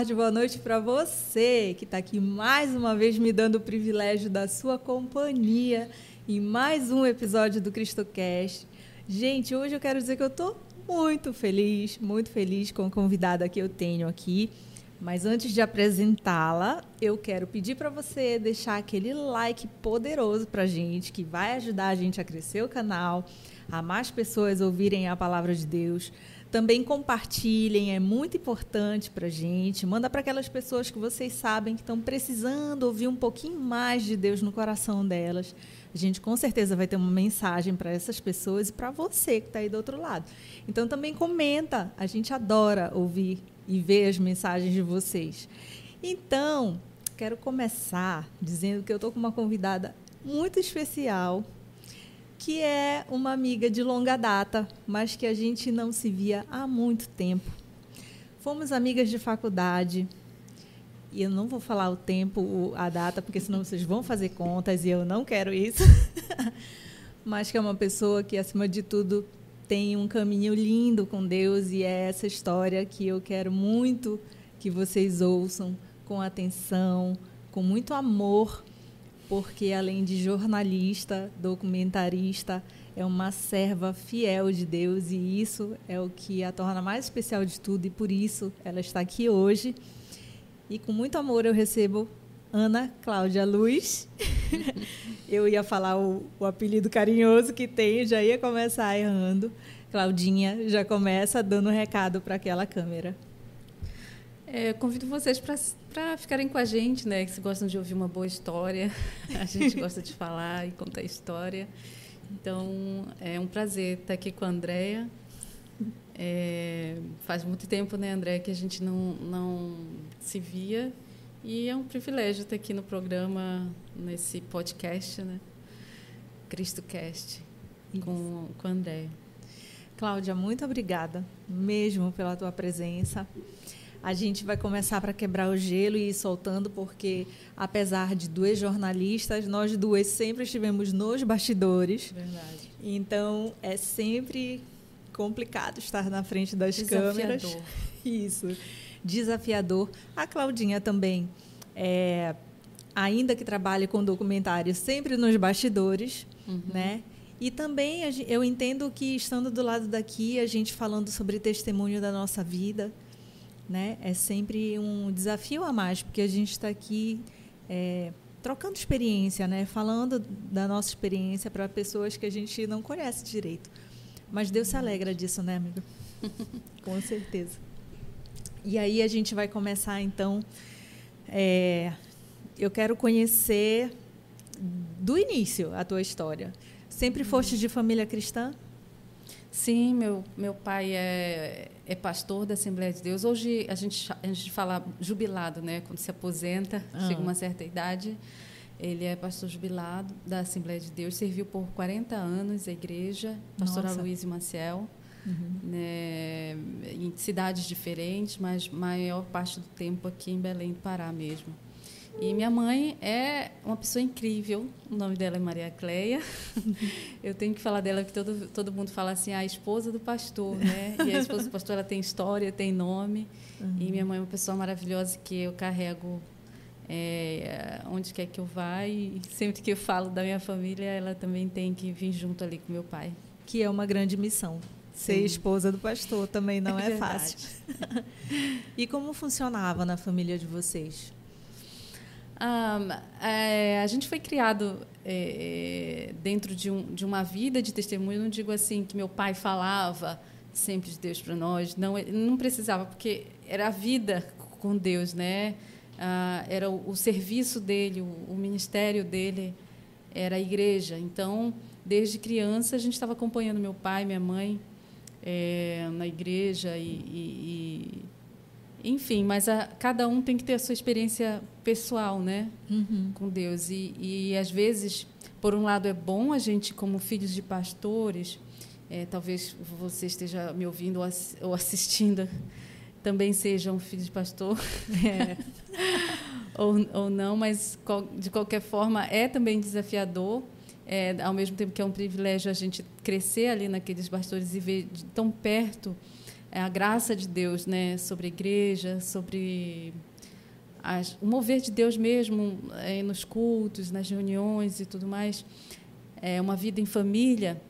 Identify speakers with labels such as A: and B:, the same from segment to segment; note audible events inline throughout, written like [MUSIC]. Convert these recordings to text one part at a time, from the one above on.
A: tarde, boa noite para você que está aqui mais uma vez me dando o privilégio da sua companhia em mais um episódio do CristoCast. Gente, hoje eu quero dizer que eu estou muito feliz, muito feliz com a convidada que eu tenho aqui. Mas antes de apresentá-la, eu quero pedir para você deixar aquele like poderoso para gente, que vai ajudar a gente a crescer o canal, a mais pessoas ouvirem a palavra de Deus. Também compartilhem, é muito importante para a gente. Manda para aquelas pessoas que vocês sabem que estão precisando ouvir um pouquinho mais de Deus no coração delas. A gente com certeza vai ter uma mensagem para essas pessoas e para você que está aí do outro lado. Então também comenta, a gente adora ouvir e ver as mensagens de vocês. Então, quero começar dizendo que eu estou com uma convidada muito especial que é uma amiga de longa data, mas que a gente não se via há muito tempo. Fomos amigas de faculdade, e eu não vou falar o tempo, a data, porque senão vocês vão fazer contas e eu não quero isso. [LAUGHS] mas que é uma pessoa que, acima de tudo, tem um caminho lindo com Deus e é essa história que eu quero muito que vocês ouçam com atenção, com muito amor, porque além de jornalista, documentarista, é uma serva fiel de Deus e isso é o que a torna mais especial de tudo e por isso ela está aqui hoje. E com muito amor eu recebo Ana Cláudia Luz. [LAUGHS] eu ia falar o, o, apelido carinhoso que tem, já ia começar errando. Claudinha já começa dando um recado para aquela câmera.
B: É, convido vocês para ficarem com a gente, né? Que se gostam de ouvir uma boa história. A gente [LAUGHS] gosta de falar e contar história. Então, é um prazer estar aqui com a Andrea. É, faz muito tempo, né, André, que a gente não, não se via. E é um privilégio estar aqui no programa, nesse podcast, né? CristoCast, com, com a Andréia.
A: Cláudia, muito obrigada mesmo pela tua presença. A gente vai começar para quebrar o gelo e ir soltando, porque apesar de duas jornalistas, nós duas sempre estivemos nos bastidores.
B: Verdade.
A: Então é sempre complicado estar na frente das
B: Desafiador.
A: câmeras. [LAUGHS] Isso. Desafiador. A Claudinha também, é, ainda que trabalhe com documentário, sempre nos bastidores, uhum. né? E também eu entendo que estando do lado daqui, a gente falando sobre testemunho da nossa vida, né? É sempre um desafio a mais, porque a gente está aqui é, trocando experiência, né? Falando da nossa experiência para pessoas que a gente não conhece direito. Mas Deus se alegra disso, né, amigo? [LAUGHS] Com certeza. E aí a gente vai começar, então. É, eu quero conhecer do início a tua história. Sempre foste de família cristã?
B: Sim, meu, meu pai é, é pastor da Assembleia de Deus. Hoje a gente, a gente fala jubilado, né? Quando se aposenta, ah. chega uma certa idade. Ele é pastor jubilado da Assembleia de Deus, serviu por 40 anos a igreja, pastora Luiz Maciel, uhum. né, em cidades diferentes, mas maior parte do tempo aqui em Belém do Pará mesmo. E minha mãe é uma pessoa incrível. O nome dela é Maria Cleia. [LAUGHS] Eu tenho que falar dela que todo todo mundo fala assim, a esposa do pastor, né? E a esposa do pastor ela tem história, tem nome. Uhum. E minha mãe é uma pessoa maravilhosa que eu carrego é, onde quer que eu vá e sempre que eu falo da minha família, ela também tem que vir junto ali com meu pai.
A: Que é uma grande missão. Ser Sim. esposa do pastor também não [LAUGHS] é, é fácil. [LAUGHS] e como funcionava na família de vocês?
B: Um, é, a gente foi criado é, dentro de, um, de, uma vida de testemunho. Eu não digo assim que meu pai falava sempre de Deus para nós. Não, não precisava, porque era a vida com Deus, né? Ah, era o, o, serviço dele, o, o, ministério dele era a igreja. Então, desde criança, a gente estava acompanhando meu pai, minha mãe é, na igreja e, e enfim, mas a, cada um tem que ter a sua experiência pessoal, né, uhum. com Deus. E, e às vezes, por um lado, é bom a gente, como filhos de pastores, é, talvez você esteja me ouvindo ou assistindo, [LAUGHS] também seja um filho de pastor, é, [LAUGHS] ou, ou não, mas de qualquer forma é também desafiador. É, ao mesmo tempo que é um privilégio a gente crescer ali naqueles pastores e ver de tão perto é a graça de Deus, né, sobre a igreja, sobre as, o mover de Deus mesmo é, nos cultos, nas reuniões e tudo mais, é uma vida em família.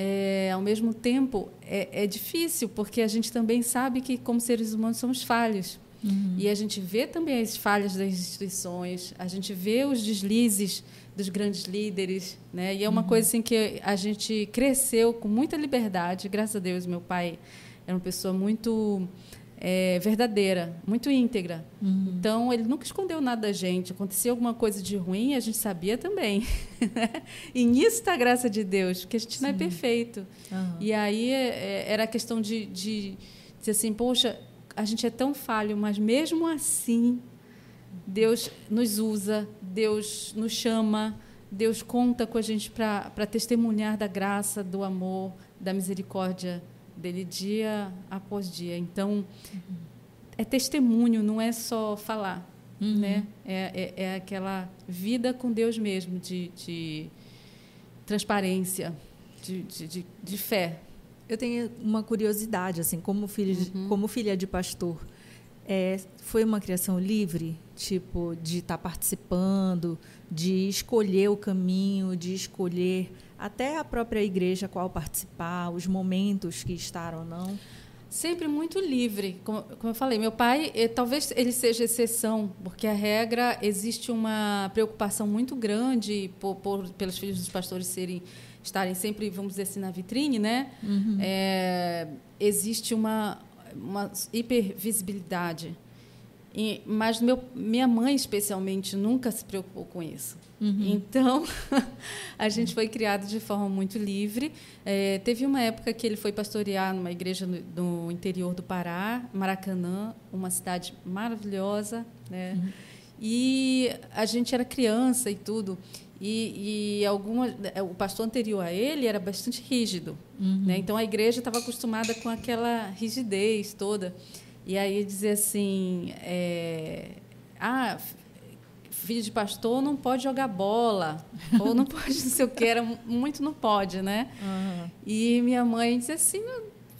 B: É, ao mesmo tempo é, é difícil porque a gente também sabe que como seres humanos somos falhos uhum. e a gente vê também as falhas das instituições, a gente vê os deslizes dos grandes líderes, né? E é uma uhum. coisa assim que a gente cresceu com muita liberdade, graças a Deus, meu pai era uma pessoa muito é, verdadeira, muito íntegra. Uhum. Então, ele nunca escondeu nada da gente. Acontecia alguma coisa de ruim, a gente sabia também. [LAUGHS] Né? e nisso está a graça de Deus, porque a gente Sim. não é perfeito. Uhum. E aí é, era a questão de, de dizer assim: poxa, a gente é tão falho, mas mesmo assim, Deus nos usa, Deus nos chama, Deus conta com a gente para testemunhar da graça, do amor, da misericórdia dele dia após dia. Então, é testemunho, não é só falar, uhum. né? É, é, é, aquela vida com Deus mesmo, de, de transparência, de, de, de, fé.
A: Eu tenho uma curiosidade, assim, como filha, de, uhum. como filha de pastor, é, foi uma criação livre, tipo, de estar tá participando, de escolher o caminho, de escolher até a própria igreja qual participar, os momentos que estar ou não?
B: Sempre muito livre, como, como eu falei. Meu pai, eh, talvez ele seja exceção, porque a regra existe uma preocupação muito grande por, por, pelos filhos dos pastores serem estarem sempre, vamos dizer assim, na vitrine, né? Uhum. É, existe uma, uma hipervisibilidade. E, mas meu, minha mãe, especialmente, nunca se preocupou com isso. Uhum. Então, [LAUGHS] a gente foi criado de forma muito livre. É, teve uma época que ele foi pastorear numa igreja no, no interior do Pará, Maracanã, uma cidade maravilhosa. Né? Uhum. E a gente era criança e tudo. E, e alguma, o pastor anterior a ele era bastante rígido. Uhum. Né? Então, a igreja estava acostumada com aquela rigidez toda. E aí dizer assim... É, ah, filho de pastor não pode jogar bola, [LAUGHS] ou não pode não sei o que, era muito não pode, né? Uhum. E minha mãe disse assim,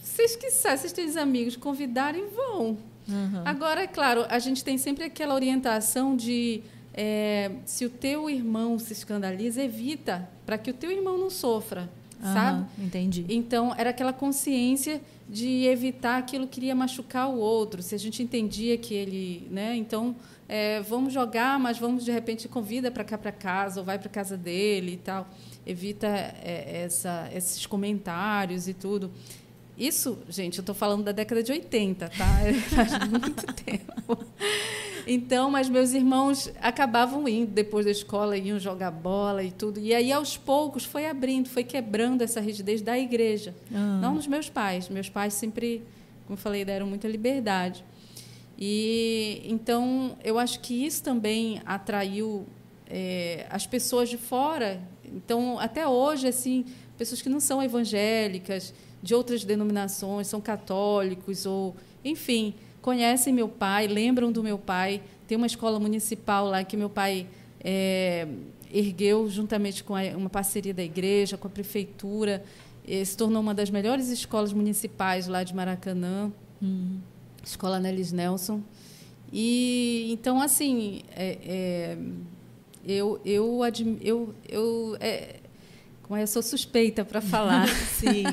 B: vocês que sabem, vocês têm amigos, convidarem, vão. Uhum. Agora, é claro, a gente tem sempre aquela orientação de é, se o teu irmão se escandaliza, evita, para que o teu irmão não sofra, uhum, sabe?
A: Entendi.
B: Então, era aquela consciência de evitar aquilo que iria machucar o outro. Se a gente entendia que ele, né? Então, é, vamos jogar, mas vamos de repente convida para cá para casa ou vai para casa dele e tal. Evita é, essa, esses comentários e tudo. Isso, gente, eu estou falando da década de 80, tá? [LAUGHS] Faz muito tempo. Então, mas meus irmãos acabavam indo depois da escola, iam jogar bola e tudo. E aí, aos poucos, foi abrindo, foi quebrando essa rigidez da igreja. Ah. Não dos meus pais. Meus pais sempre, como eu falei, deram muita liberdade. E então eu acho que isso também atraiu é, as pessoas de fora. Então até hoje assim pessoas que não são evangélicas, de outras denominações, são católicos ou enfim conhecem meu pai, lembram do meu pai. Tem uma escola municipal lá que meu pai é, ergueu juntamente com a, uma parceria da igreja, com a prefeitura, se tornou uma das melhores escolas municipais lá de Maracanã. Hum. Escola Nelis Nelson. E então assim, é, é, eu eu eu eu é, como eu sou suspeita para falar, [LAUGHS]
A: sim.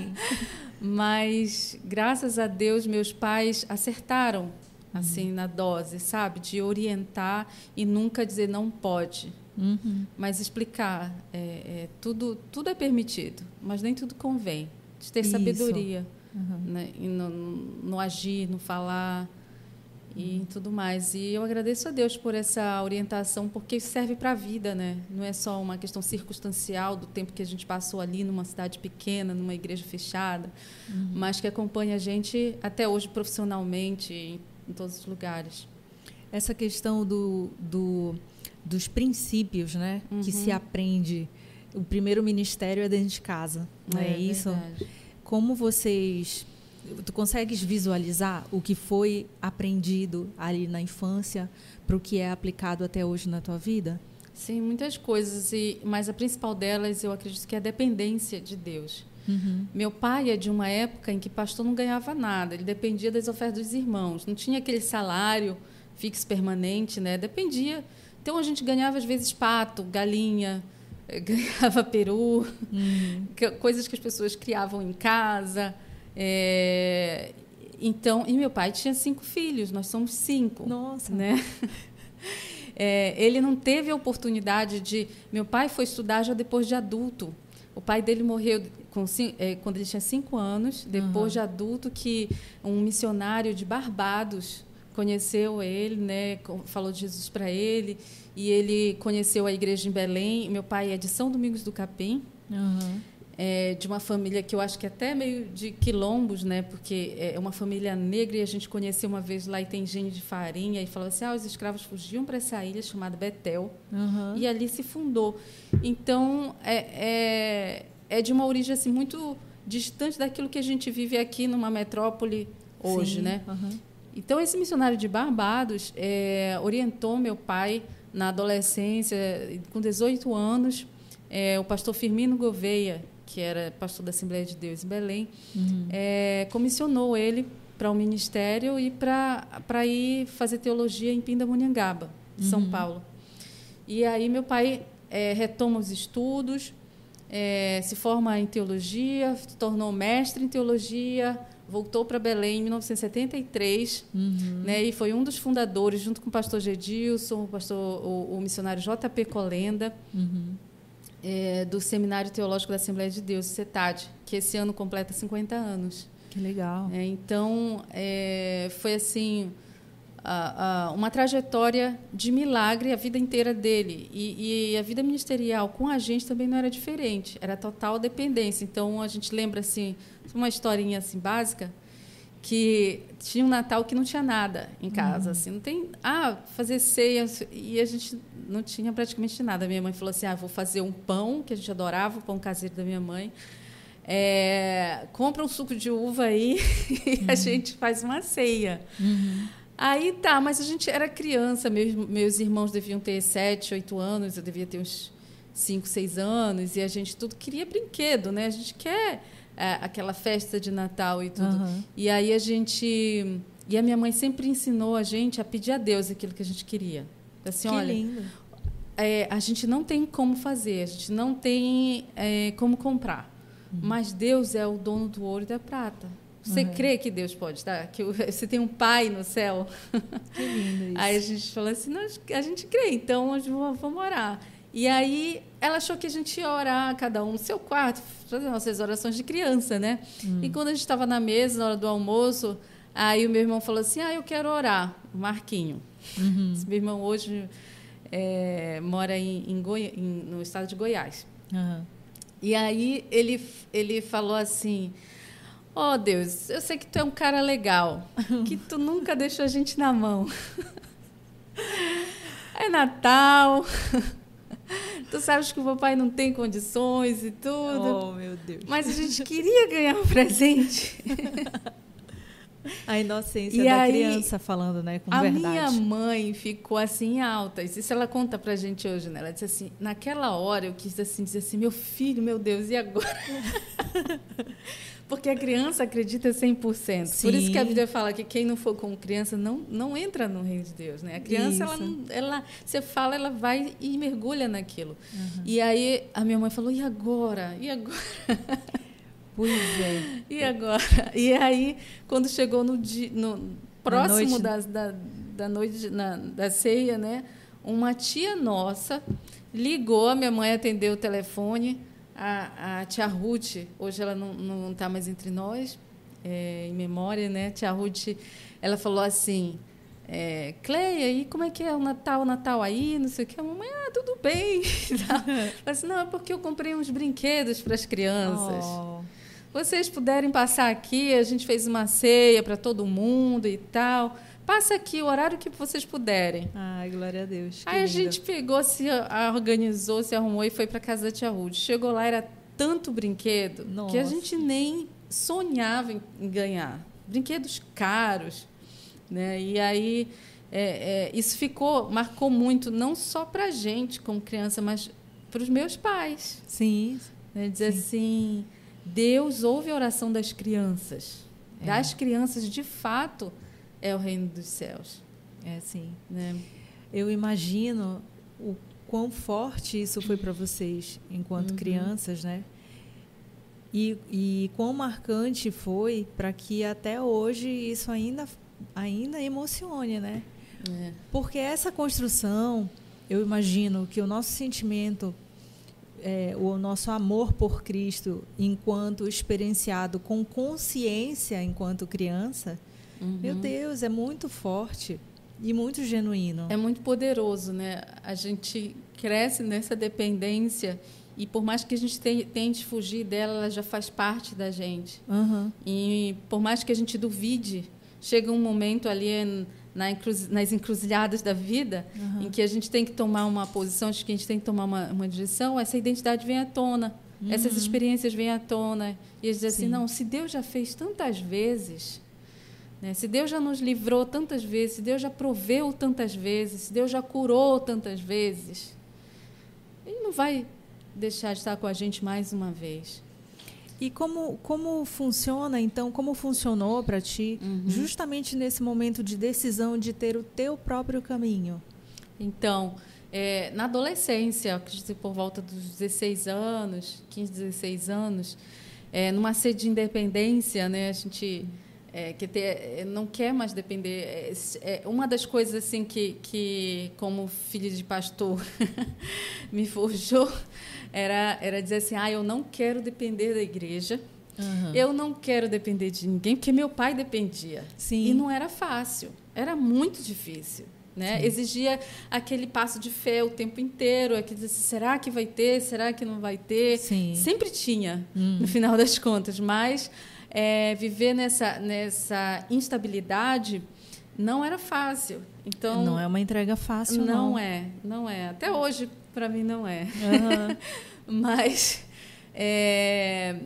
B: Mas graças a Deus meus pais acertaram assim uhum. na dose, sabe, de orientar e nunca dizer não pode, uhum. mas explicar. É, é, tudo tudo é permitido, mas nem tudo convém. De ter Isso. sabedoria uhum. né? E no, no, agir, no falar e tudo mais. E eu agradeço a Deus por essa orientação, porque serve para a vida, né? Não é só uma questão circunstancial do tempo que a gente passou ali numa cidade pequena, numa igreja fechada, uhum. mas que acompanha a gente até hoje profissionalmente em, em todos os lugares.
A: Essa questão do, do dos princípios, né, uhum. que se uhum. aprende. O primeiro ministério é dentro de casa, não é, é isso? Verdade como vocês tu consegues visualizar o que foi aprendido ali na infância para o que é aplicado até hoje na tua vida?
B: Sim, muitas coisas, e mas a principal delas eu acredito que é a dependência de Deus. Uhum. Meu pai é de uma época em que pastor não ganhava nada, ele dependia das ofertas dos irmãos, não tinha aquele salário fixo permanente, né? Dependia. Então a gente ganhava às vezes pato, galinha, [LAUGHS] ganhava peru, uhum. coisas que as pessoas criavam em casa. É, então, e meu pai tinha cinco filhos, nós somos cinco.
A: Nossa.
B: Né? [LAUGHS] É, ele não teve a oportunidade de. Meu pai foi estudar já depois de adulto. O pai dele morreu com, é, quando ele tinha cinco anos, depois uhum. de adulto, que um missionário de Barbados conheceu ele, né, falou de Jesus para ele, e ele conheceu a igreja em Belém. Meu pai é de São Domingos do Capim. Uhum é, de uma família que eu acho que é até meio de quilombos, né? Porque é uma família negra e a gente conheceu uma vez lá e tem gênio de farinha e falou assim: ah, os escravos fugiam para essa ilha chamada Betel uhum. e ali se fundou. Então é, é, é, de uma origem assim muito distante daquilo que a gente vive aqui numa metrópole hoje, Sim. né? Uhum. Então esse missionário de Barbados é, orientou meu pai na adolescência, com 18 anos, é, o pastor Firmino Gouveia, que era pastor da Assembleia de Deus em Belém, uhum. é, comissionou ele para o um ministério e para ir fazer teologia em Pindamonhangaba, uhum. São Paulo. E aí meu pai é, retoma os estudos, é, se forma em teologia, se tornou mestre em teologia, voltou para Belém em 1973, uhum. né, e foi um dos fundadores, junto com o pastor Gedilson, o, pastor, o, o missionário J.P. Colenda, uhum é, do Seminário Teológico da Assembleia de Deus, CETAD, que esse ano completa 50 anos.
A: Que legal.
B: É, então, é, foi assim a, a, uma trajetória de milagre a vida inteira dele. E, e, a vida ministerial com a gente também não era diferente, era total dependência. Então, a gente lembra assim, uma historinha assim básica, que tinha um Natal que não tinha nada em casa, uhum. assim, não tem, ah, fazer ceia e a gente não tinha praticamente nada. Minha mãe falou assim, ah, vou fazer um pão que a gente adorava, o pão caseiro da minha mãe. É, compra um suco de uva aí [LAUGHS] e uhum. a gente faz uma ceia. Uhum. Aí tá, mas a gente era criança, meus, meus irmãos deviam ter sete, oito anos, eu devia ter uns cinco, seis anos, e a gente tudo queria brinquedo, né? A gente quer aquela festa de Natal e tudo. Uhum. E aí a gente. E a minha mãe sempre ensinou a gente a pedir a Deus aquilo que a gente queria. Assim,
A: que
B: olha,
A: lindo.
B: É, a gente não tem como fazer, a gente não tem é, como comprar. Uhum. Mas Deus é o dono do ouro e da prata. Você uhum. crê que Deus pode dar? Que [LAUGHS] você tem um pai no céu?
A: Que lindo isso.
B: Aí a gente falou assim, a gente crê, então vamos orar. E aí ela achou que a gente ia orar, cada um no seu quarto, fazer nossas orações de criança, né? Hum. E quando a gente estava na mesa, na hora do almoço, aí o meu irmão falou assim: Ah, eu quero orar, o Marquinho. Uhum. Esse meu irmão hoje é, mora em, em, Goi em, no estado de Goiás. Uhum. E aí ele, ele falou assim. Oh, Deus, eu sei que tu é um cara legal, [LAUGHS] que tu nunca deixou a gente na mão. [LAUGHS] É Natal, [LAUGHS] Tu sabes que o papai não tem condições e tudo.
A: Oh, meu Deus.
B: Mas a gente queria ganhar um presente. [LAUGHS]
A: A inocência e da aí, criança falando, né, com
B: a
A: verdade.
B: A minha mãe ficou assim alta. Isso ela conta pra gente hoje, né? Ela disse assim: naquela hora eu quis assim dizer assim, meu filho, meu Deus, e agora? [LAUGHS] Porque a criança acredita 100%. Sim. Por isso que a Bíblia fala que quem não for com criança não, não entra no reino de Deus. Né? A criança, ela, ela, você fala, ela vai e mergulha naquilo. Uhum. E aí a minha mãe falou: e agora? E agora? [LAUGHS]
A: Pois é.
B: E agora? E aí, quando chegou no, dia, no próximo da, da, da noite, na, da ceia, né? uma tia nossa ligou, a minha mãe atendeu o telefone a, a tia Ruth, hoje ela não está mais entre nós, é, em memória, né? Tia Ruth, ela falou assim, é, Cleia, e como é que é o Natal, o Natal aí, não sei o que. A mamãe, ah, tudo bem. [LAUGHS] [LAUGHS] Falei assim, não, é porque eu comprei uns brinquedos para as crianças. Oh. Vocês puderem passar aqui, a gente fez uma ceia para todo mundo e tal. Passa aqui o horário que vocês puderem.
A: Ai, glória a Deus.
B: Aí a gente pegou, se organizou, se arrumou e foi para casa da tia Ruth. Chegou lá, era tanto brinquedo Nossa. que a gente nem sonhava em ganhar. Brinquedos caros. Né? E aí é, é, isso ficou, marcou muito, não só para a gente como criança, mas para os meus pais.
A: Sim.
B: Né? Dizer
A: Sim.
B: assim Deus ouve a oração das crianças. É. Das crianças, de fato, é o reino dos céus.
A: É sim. Né? Eu imagino o quão forte isso foi para vocês enquanto uhum. crianças, né? E, e quão marcante foi para que até hoje isso ainda, ainda emocione, né? É. Porque essa construção, eu imagino que o nosso sentimento, é, o nosso amor por Cristo, enquanto experienciado com consciência enquanto criança, uhum. meu Deus, é muito forte e muito genuíno.
B: É muito poderoso, né? A gente cresce nessa dependência e por mais que a gente tente fugir dela, ela já faz parte da gente. Uhum. E por mais que a gente duvide, chega um momento ali nas encruzilhadas da vida uhum. em que a gente tem que tomar uma posição, de que a gente tem que tomar uma, uma direção, essa identidade vem à tona. Uhum. Essas experiências vêm à tona. E a gente diz assim, não, se Deus já fez tantas vezes? Se Deus já nos livrou tantas vezes, se Deus já proveu tantas vezes, se Deus já curou tantas vezes, Ele não vai deixar de estar com a gente mais uma vez.
A: E como, como funciona, então, como funcionou para ti, uhum. justamente nesse momento de decisão de ter o teu próprio caminho?
B: Então, é, na adolescência, por volta dos 16 anos, 15, 16 anos, é, numa sede de independência, né, a gente é, que ter, é, não quer mais depender. É, é, uma das coisas assim que, que como filho de pastor, [LAUGHS] me forjou era, era dizer assim: ah, eu não quero depender da igreja. Uhum. Eu não quero depender de ninguém, porque meu pai dependia. Sim. E não era fácil, era muito difícil. Né? Exigia aquele passo de fé o tempo inteiro, aquele, será que vai ter, será que não vai ter? Sim. Sempre tinha, hum. no final das contas, mas é, viver nessa, nessa instabilidade não era fácil. Então
A: não é uma entrega fácil,
B: não. Não é, não é. Até hoje para mim não é. Uhum. [LAUGHS] Mas é,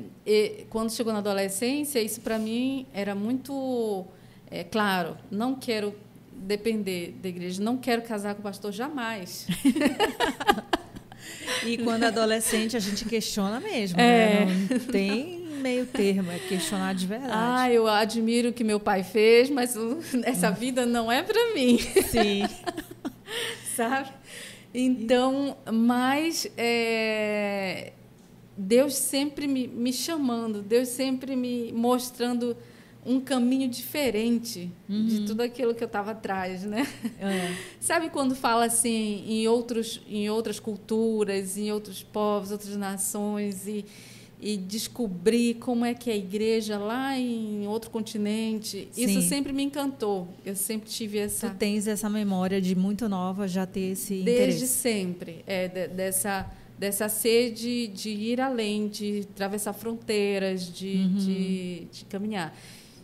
B: quando chegou na adolescência, isso para mim era muito é, claro. Não quero depender da igreja, não quero casar com o pastor jamais. [LAUGHS]
A: e quando adolescente a gente questiona mesmo, é. né? Não tem meio termo, é questionar de verdade.
B: Ah, eu admiro o que meu pai fez, mas [LAUGHS] essa hum. vida não é para mim.
A: Sim. [LAUGHS]
B: Sabe? Então, mas é, Deus sempre me, me chamando, Deus sempre me mostrando um caminho diferente uhum. de tudo aquilo que eu estava atrás, né? É. [LAUGHS] Sabe quando fala assim em outros, em outras culturas, em outros povos, outras nações e e descobrir como é que é a igreja lá em outro continente. Sim. Isso sempre me encantou. Eu sempre tive essa.
A: Tu tens essa memória de muito nova já ter esse
B: Desde
A: interesse.
B: Desde sempre, é de, dessa dessa sede de ir além, de atravessar fronteiras, de, uhum. de, de, caminhar.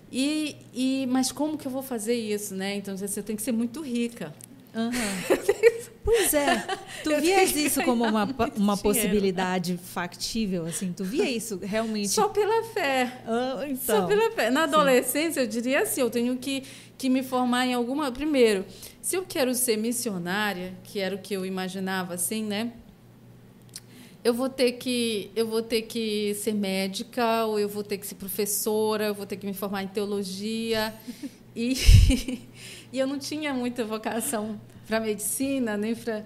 B: E, e mas como que eu vou fazer isso, né? Então você tem que ser muito rica.
A: Uhum. [LAUGHS] pois é. Tu [LAUGHS] vias isso como uma, uma possibilidade factível, assim? Tu via isso realmente?
B: Só pela fé.
A: Ah, então.
B: Só pela fé. Na adolescência, Sim. eu diria assim, eu tenho que, que me formar em alguma... Primeiro, se eu quero ser missionária, que era o que eu imaginava, assim, né? eu vou ter que eu vou ter que ser médica ou eu vou ter que ser professora eu vou ter que me formar em teologia e [LAUGHS] E eu não tinha muita vocação para medicina, nem para.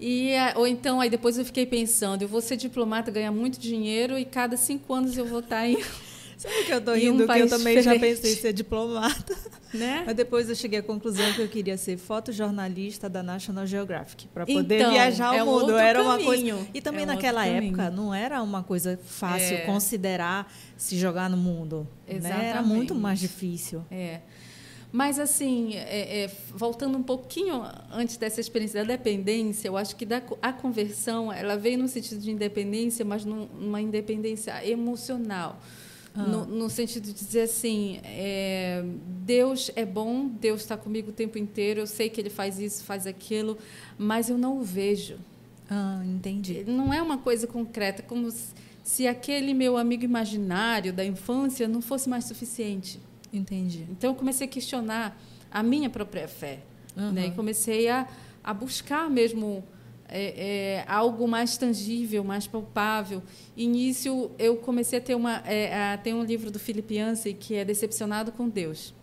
B: E, ou então, aí depois eu fiquei pensando, eu vou ser diplomata, ganhar muito dinheiro e cada cinco anos eu vou estar em. [LAUGHS]
A: Sabe o que eu estou rindo? Um que eu também diferente. já pensei em ser diplomata. [LAUGHS] Né? Mas depois eu cheguei à conclusão que eu queria ser fotojornalista da National Geographic para poder então, viajar
B: é
A: o mundo.
B: Um
A: era
B: uma
A: coisa. E também é naquela época caminho. não era uma coisa fácil é. considerar se jogar no mundo. Né? Era muito mais difícil.
B: É. Mas, assim, é, é, voltando um pouquinho antes dessa experiência da dependência, eu acho que da, a conversão ela veio no sentido de independência, mas num, numa independência emocional. Ah. No, no, sentido de dizer assim, é, Deus é bom, Deus está comigo o tempo inteiro, eu sei que Ele faz isso, faz aquilo, mas eu não o vejo.
A: Ah, entendi.
B: Não é uma coisa concreta, como se aquele meu amigo imaginário da infância não fosse mais suficiente.
A: Entendi.
B: Então eu comecei a questionar a minha própria fé, uhum. né? E comecei a, a buscar mesmo é, é, algo mais tangível, mais palpável. Início, eu comecei a ter uma, é, a, tem um livro do Philip Yancey que é Decepcionado com Deus.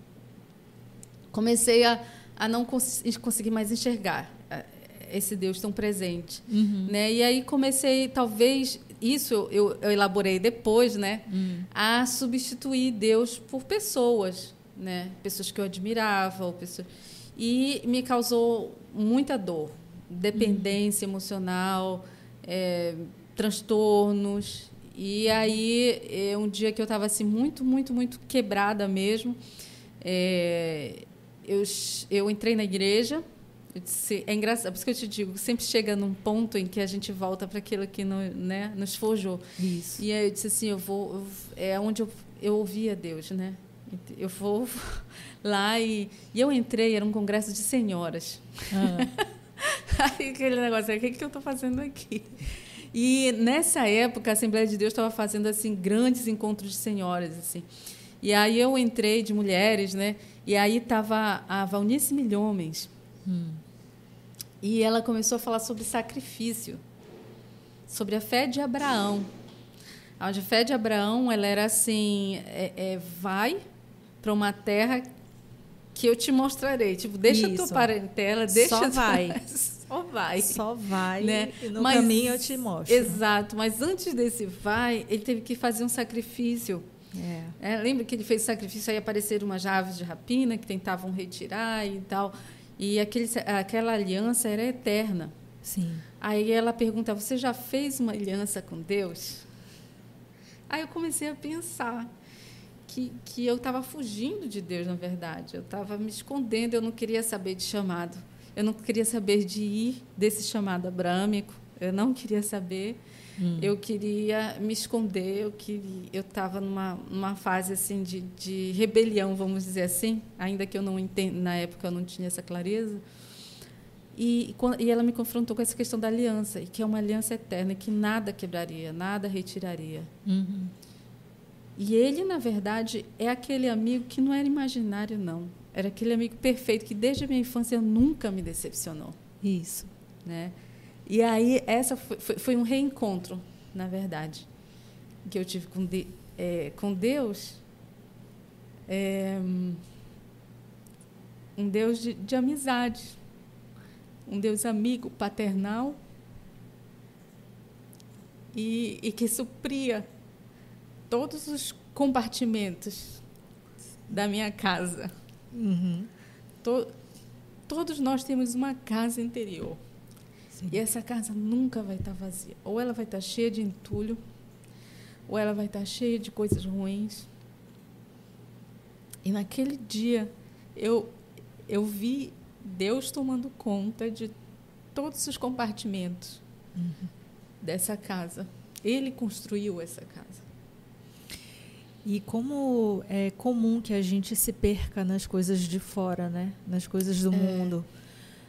B: Comecei a, a não cons conseguir mais enxergar é, esse Deus tão presente, uhum. né? E aí comecei, talvez isso eu, eu elaborei depois, né? Uhum. A substituir Deus por pessoas, né? Pessoas que eu admirava, pessoas e me causou muita dor, dependência uhum. emocional, é, transtornos. E aí, é, um dia que eu estava assim, muito, muito, muito quebrada mesmo, é, eu, eu entrei na igreja. Disse, é engraçado, por isso que eu te digo, sempre chega num ponto em que a gente volta para aquilo que no, né, nos forjou.
A: Isso.
B: E aí eu disse assim, eu vou, eu, é onde eu, eu ouvia Deus, né? Eu vou [LAUGHS] lá e, e eu entrei, era um congresso de senhoras. Ah. [LAUGHS] Aí aquele negócio, o que, que eu estou fazendo aqui? E nessa época a Assembleia de Deus estava fazendo assim grandes encontros de senhoras assim. E aí eu entrei de mulheres, né? E aí estava a Valnice Milhomens. Hum. E ela começou a falar sobre sacrifício, sobre a fé de Abraão. A fé de Abraão, ela era assim, é, é, vai para uma terra que eu te mostrarei. Tipo, deixa Isso. a tua parentela, deixa
A: Só vai. [LAUGHS]
B: Só vai.
A: Só vai. Né? E no mas, caminho eu te mostro.
B: Exato. Mas antes desse vai, ele teve que fazer um sacrifício.
A: É.
B: É, lembra que ele fez sacrifício aí apareceram umas aves de rapina que tentavam retirar e tal. E aquele, aquela aliança era eterna.
A: Sim.
B: Aí ela pergunta: Você já fez uma aliança com Deus? Aí eu comecei a pensar que, que eu estava fugindo de Deus, na verdade. Eu estava me escondendo, eu não queria saber de chamado. Eu não queria saber de ir desse chamado abrâmico. Eu não queria saber. Hum. Eu queria me esconder. Eu queria. Eu estava numa, numa fase assim de, de rebelião, vamos dizer assim, ainda que eu não entendo. Na época eu não tinha essa clareza. E, e ela me confrontou com essa questão da aliança, e que é uma aliança eterna, que nada quebraria, nada retiraria.
A: Uhum.
B: E ele, na verdade, é aquele amigo que não era imaginário, não. Era aquele amigo perfeito que, desde a minha infância, nunca me decepcionou.
A: Isso.
B: Né? E aí, essa foi, foi um reencontro, na verdade, que eu tive com, de, é, com Deus. É, um Deus de, de amizade. Um Deus amigo, paternal. E, e que supria todos os compartimentos da minha casa.
A: Uhum.
B: To, todos nós temos uma casa interior.
A: Sim.
B: E essa casa nunca vai estar vazia. Ou ela vai estar cheia de entulho, ou ela vai estar cheia de coisas ruins. E naquele dia eu eu vi Deus tomando conta de todos os compartimentos
A: uhum.
B: dessa casa. Ele construiu essa casa.
A: E como é comum que a gente se perca nas coisas de fora, né? Nas coisas do é. mundo.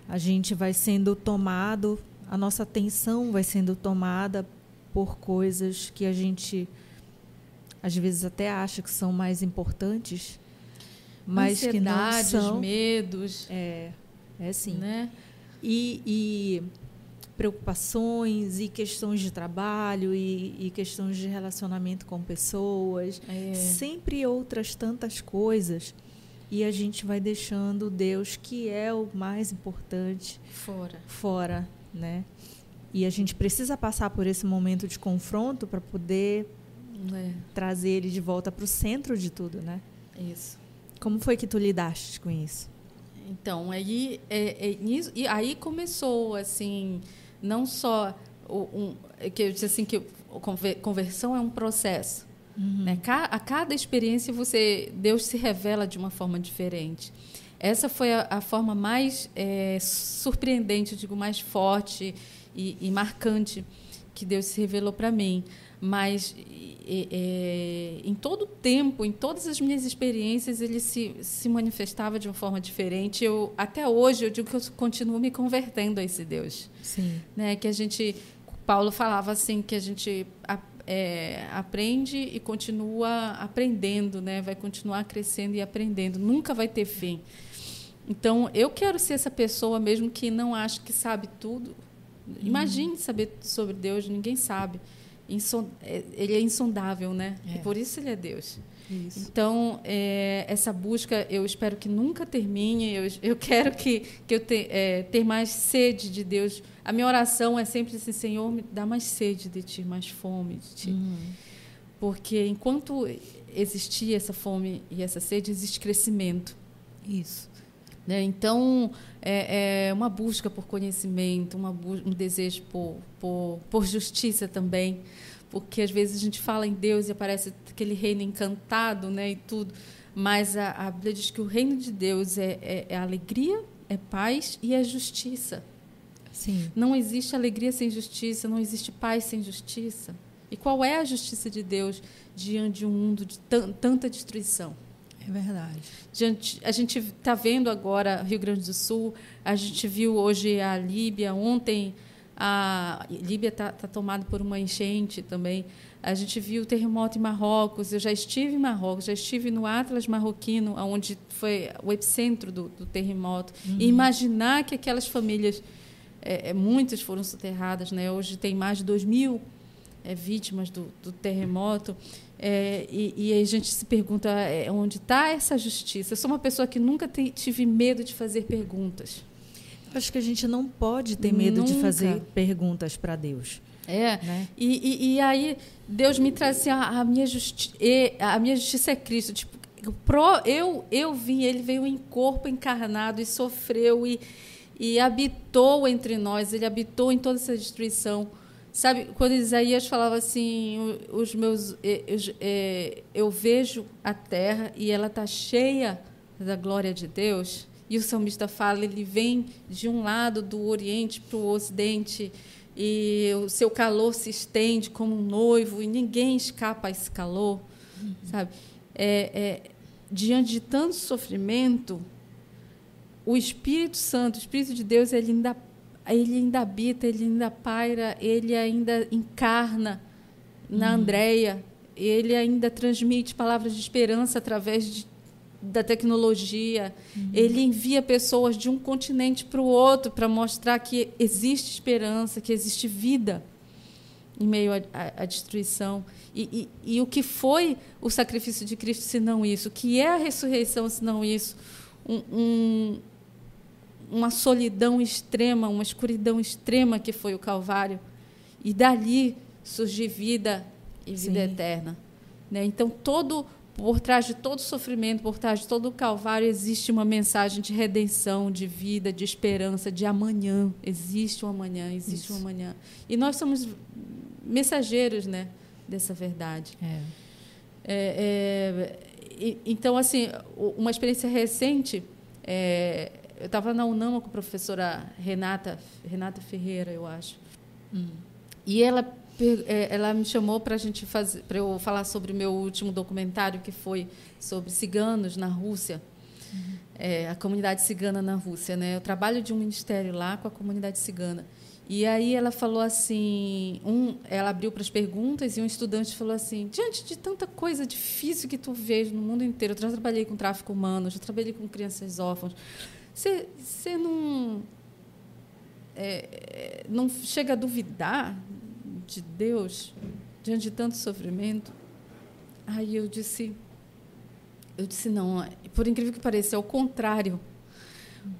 A: A gente vai sendo tomado, a nossa atenção vai sendo tomada por coisas que a gente às vezes até acha que são mais importantes, mas que não são.
B: medos.
A: É, é sim.
B: Né?
A: E, e preocupações e questões de trabalho e, e questões de relacionamento com pessoas,
B: é.
A: sempre outras tantas coisas. E a gente vai deixando Deus, que é o mais importante,
B: fora.
A: Fora, né? E a gente precisa passar por esse momento de confronto para poder
B: é.
A: trazer ele de volta para o centro de tudo, né?
B: Isso.
A: Como foi que tu lidaste com isso?
B: Então, aí, é, é, e aí começou, assim, não só o, um, é que eu disse assim que conversão é um processo.
A: Uhum.
B: Né? A cada experiência você Deus se revela de uma forma diferente. Essa foi a, a forma mais é, surpreendente, eu digo, mais forte e, e marcante que Deus se revelou para mim. Mas é, em todo o tempo, em todas as minhas experiências, ele se, se manifestava de uma forma diferente. Eu, até hoje, eu digo que eu continuo me convertendo a esse Deus.
A: Sim.
B: Né? Que a gente, Paulo falava assim, que a gente é, aprende e continua aprendendo, né? vai continuar crescendo e aprendendo, nunca vai ter fim. Então, eu quero ser essa pessoa mesmo que não acha que sabe tudo, Imagine saber sobre Deus, ninguém sabe. Inson, é, ele é insondável, né? É. E por isso ele é Deus. Isso. Então, é, essa busca, eu espero que nunca termine. Eu, eu [LAUGHS] quero que, que eu te, é, ter mais sede de Deus. A minha oração é sempre assim, Senhor, me dá mais sede de Ti, mais fome de Ti. Uhum. Porque enquanto existir essa fome e essa sede, existe crescimento.
A: Isso.
B: Né? Então, é, é, uma busca por conhecimento, uma um desejo por, por, por justiça também porque às vezes a gente fala em Deus e aparece aquele reino encantado, né, e tudo, mas a, a Bíblia diz que o reino de Deus é, é, é alegria, é paz e é justiça.
A: Sim.
B: Não existe alegria sem justiça, não existe paz sem justiça. E qual é a justiça de Deus diante de um mundo de tanta destruição?
A: É verdade.
B: Diante, a gente está vendo agora Rio Grande do Sul, a gente viu hoje a Líbia, ontem a Líbia está tá tomada por uma enchente também. A gente viu o terremoto em Marrocos. Eu já estive em Marrocos, já estive no Atlas marroquino, onde foi o epicentro do, do terremoto. Uhum. E imaginar que aquelas famílias, é, é, muitas foram soterradas, né? Hoje tem mais de 2 mil é, vítimas do, do terremoto. É, e, e, a gente se pergunta é, onde está essa justiça. Eu sou uma pessoa que nunca te, tive medo de fazer perguntas.
A: Acho que a gente não pode ter medo Nunca. de fazer perguntas para Deus.
B: É. Né? E, e, e, aí Deus me traz assim, a, a, minha justi a minha justiça é Cristo. Tipo, pro, eu, eu vim, ele veio em corpo encarnado e sofreu e, e habitou entre nós, ele habitou em toda essa destruição. Sabe, quando Isaías falava assim, os meus, eu, eu vejo a terra e ela está cheia da glória de Deus. E o salmista fala, ele vem de um lado do Oriente para o Ocidente e o seu calor se estende como um noivo e ninguém escapa a esse calor, uhum. sabe? É, é, diante de tanto sofrimento, o Espírito Santo, o Espírito de Deus, ele ainda, ele ainda habita, ele ainda paira, ele ainda encarna na uhum. Andréia, ele ainda transmite palavras de esperança através de da tecnologia. Uhum. Ele envia pessoas de um continente para o outro para mostrar que existe esperança, que existe vida em meio à, destruição. E, e, e, o que foi o sacrifício de Cristo, se não isso? O que é a ressurreição, se não isso? Um, um, uma solidão extrema, uma escuridão extrema que foi o Calvário. E dali surgir vida e vida Sim. eterna. Né? Então, todo por trás de todo sofrimento, por trás de todo o calvário, existe uma mensagem de redenção, de vida, de esperança, de amanhã. Existe um amanhã, existe Isso. um amanhã. E nós somos mensageiros né, dessa verdade.
A: É.
B: É, é, então, assim, uma experiência recente, é, eu estava na UNAMA com a professora Renata, Renata Ferreira, eu acho. Hum. E ela ela me chamou para a gente fazer, para eu falar sobre o meu último documentário que foi sobre ciganos na Rússia, uhum. é, a comunidade cigana na Rússia, né? Eu trabalho de um ministério lá com a comunidade cigana. E aí ela falou assim, um, ela abriu para as perguntas e um estudante falou assim, diante de tanta coisa difícil que tu vês no mundo inteiro, eu já trabalhei com tráfico humano, já trabalhei com crianças órfãs, você, você não é, é não chega a duvidar de Deus diante de tanto sofrimento? Aí eu disse, eu disse não, por incrível que pareça, é o contrário.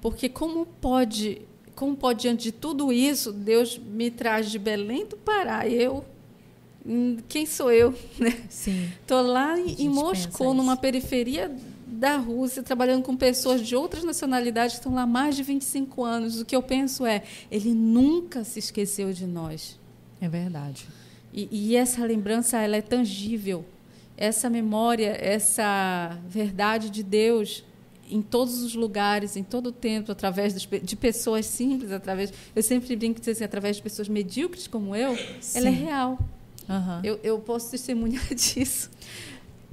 B: Porque como pode, como pode diante de tudo isso, Deus me traz de Belém do Pará, eu quem sou eu, [LAUGHS] né?
A: Sim.
B: Tô lá em Moscou, numa periferia da Rússia, trabalhando com pessoas de outras nacionalidades que estão lá há mais de 25 anos. O que eu penso é, ele nunca se esqueceu de nós.
A: É verdade.
B: E, e, essa lembrança ela é tangível. Essa memória, essa verdade de Deus em todos os lugares, em todo o tempo, através de pessoas simples, através. Eu sempre brinco assim, através de pessoas medíocres como eu, Sim. ela é real. Uhum. Eu, eu posso testemunhar [LAUGHS] disso.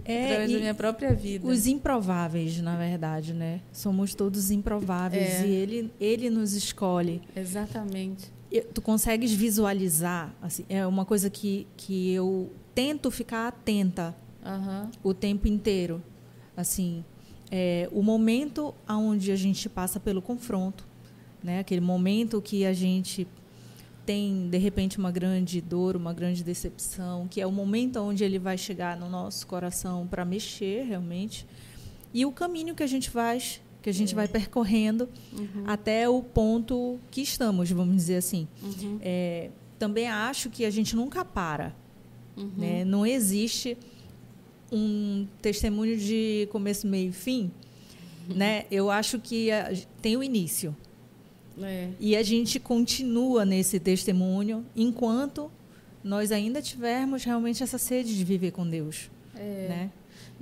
B: É, através da minha própria vida.
A: Os improváveis, na verdade, né? Somos todos improváveis é. e ele, ele nos escolhe.
B: Exatamente
A: tu consegues visualizar, assim, é uma coisa que, que eu tento ficar atenta
B: uhum.
A: o tempo inteiro. Assim, é, o momento onde a gente passa pelo confronto, né? aquele momento que a gente tem de repente uma grande dor, uma grande decepção, que é o momento onde ele vai chegar no nosso coração para mexer realmente, e o caminho que a gente faz, que a gente é. vai percorrendo uhum. até o ponto que estamos, vamos dizer assim. Uhum. É, também acho que a gente nunca para, uhum. né? Não existe um testemunho de começo, meio e fim, uhum. né? Eu acho que a, tem o início. É. E a gente continua nesse testemunho enquanto nós ainda tivermos realmente essa sede de viver com Deus. É. Né?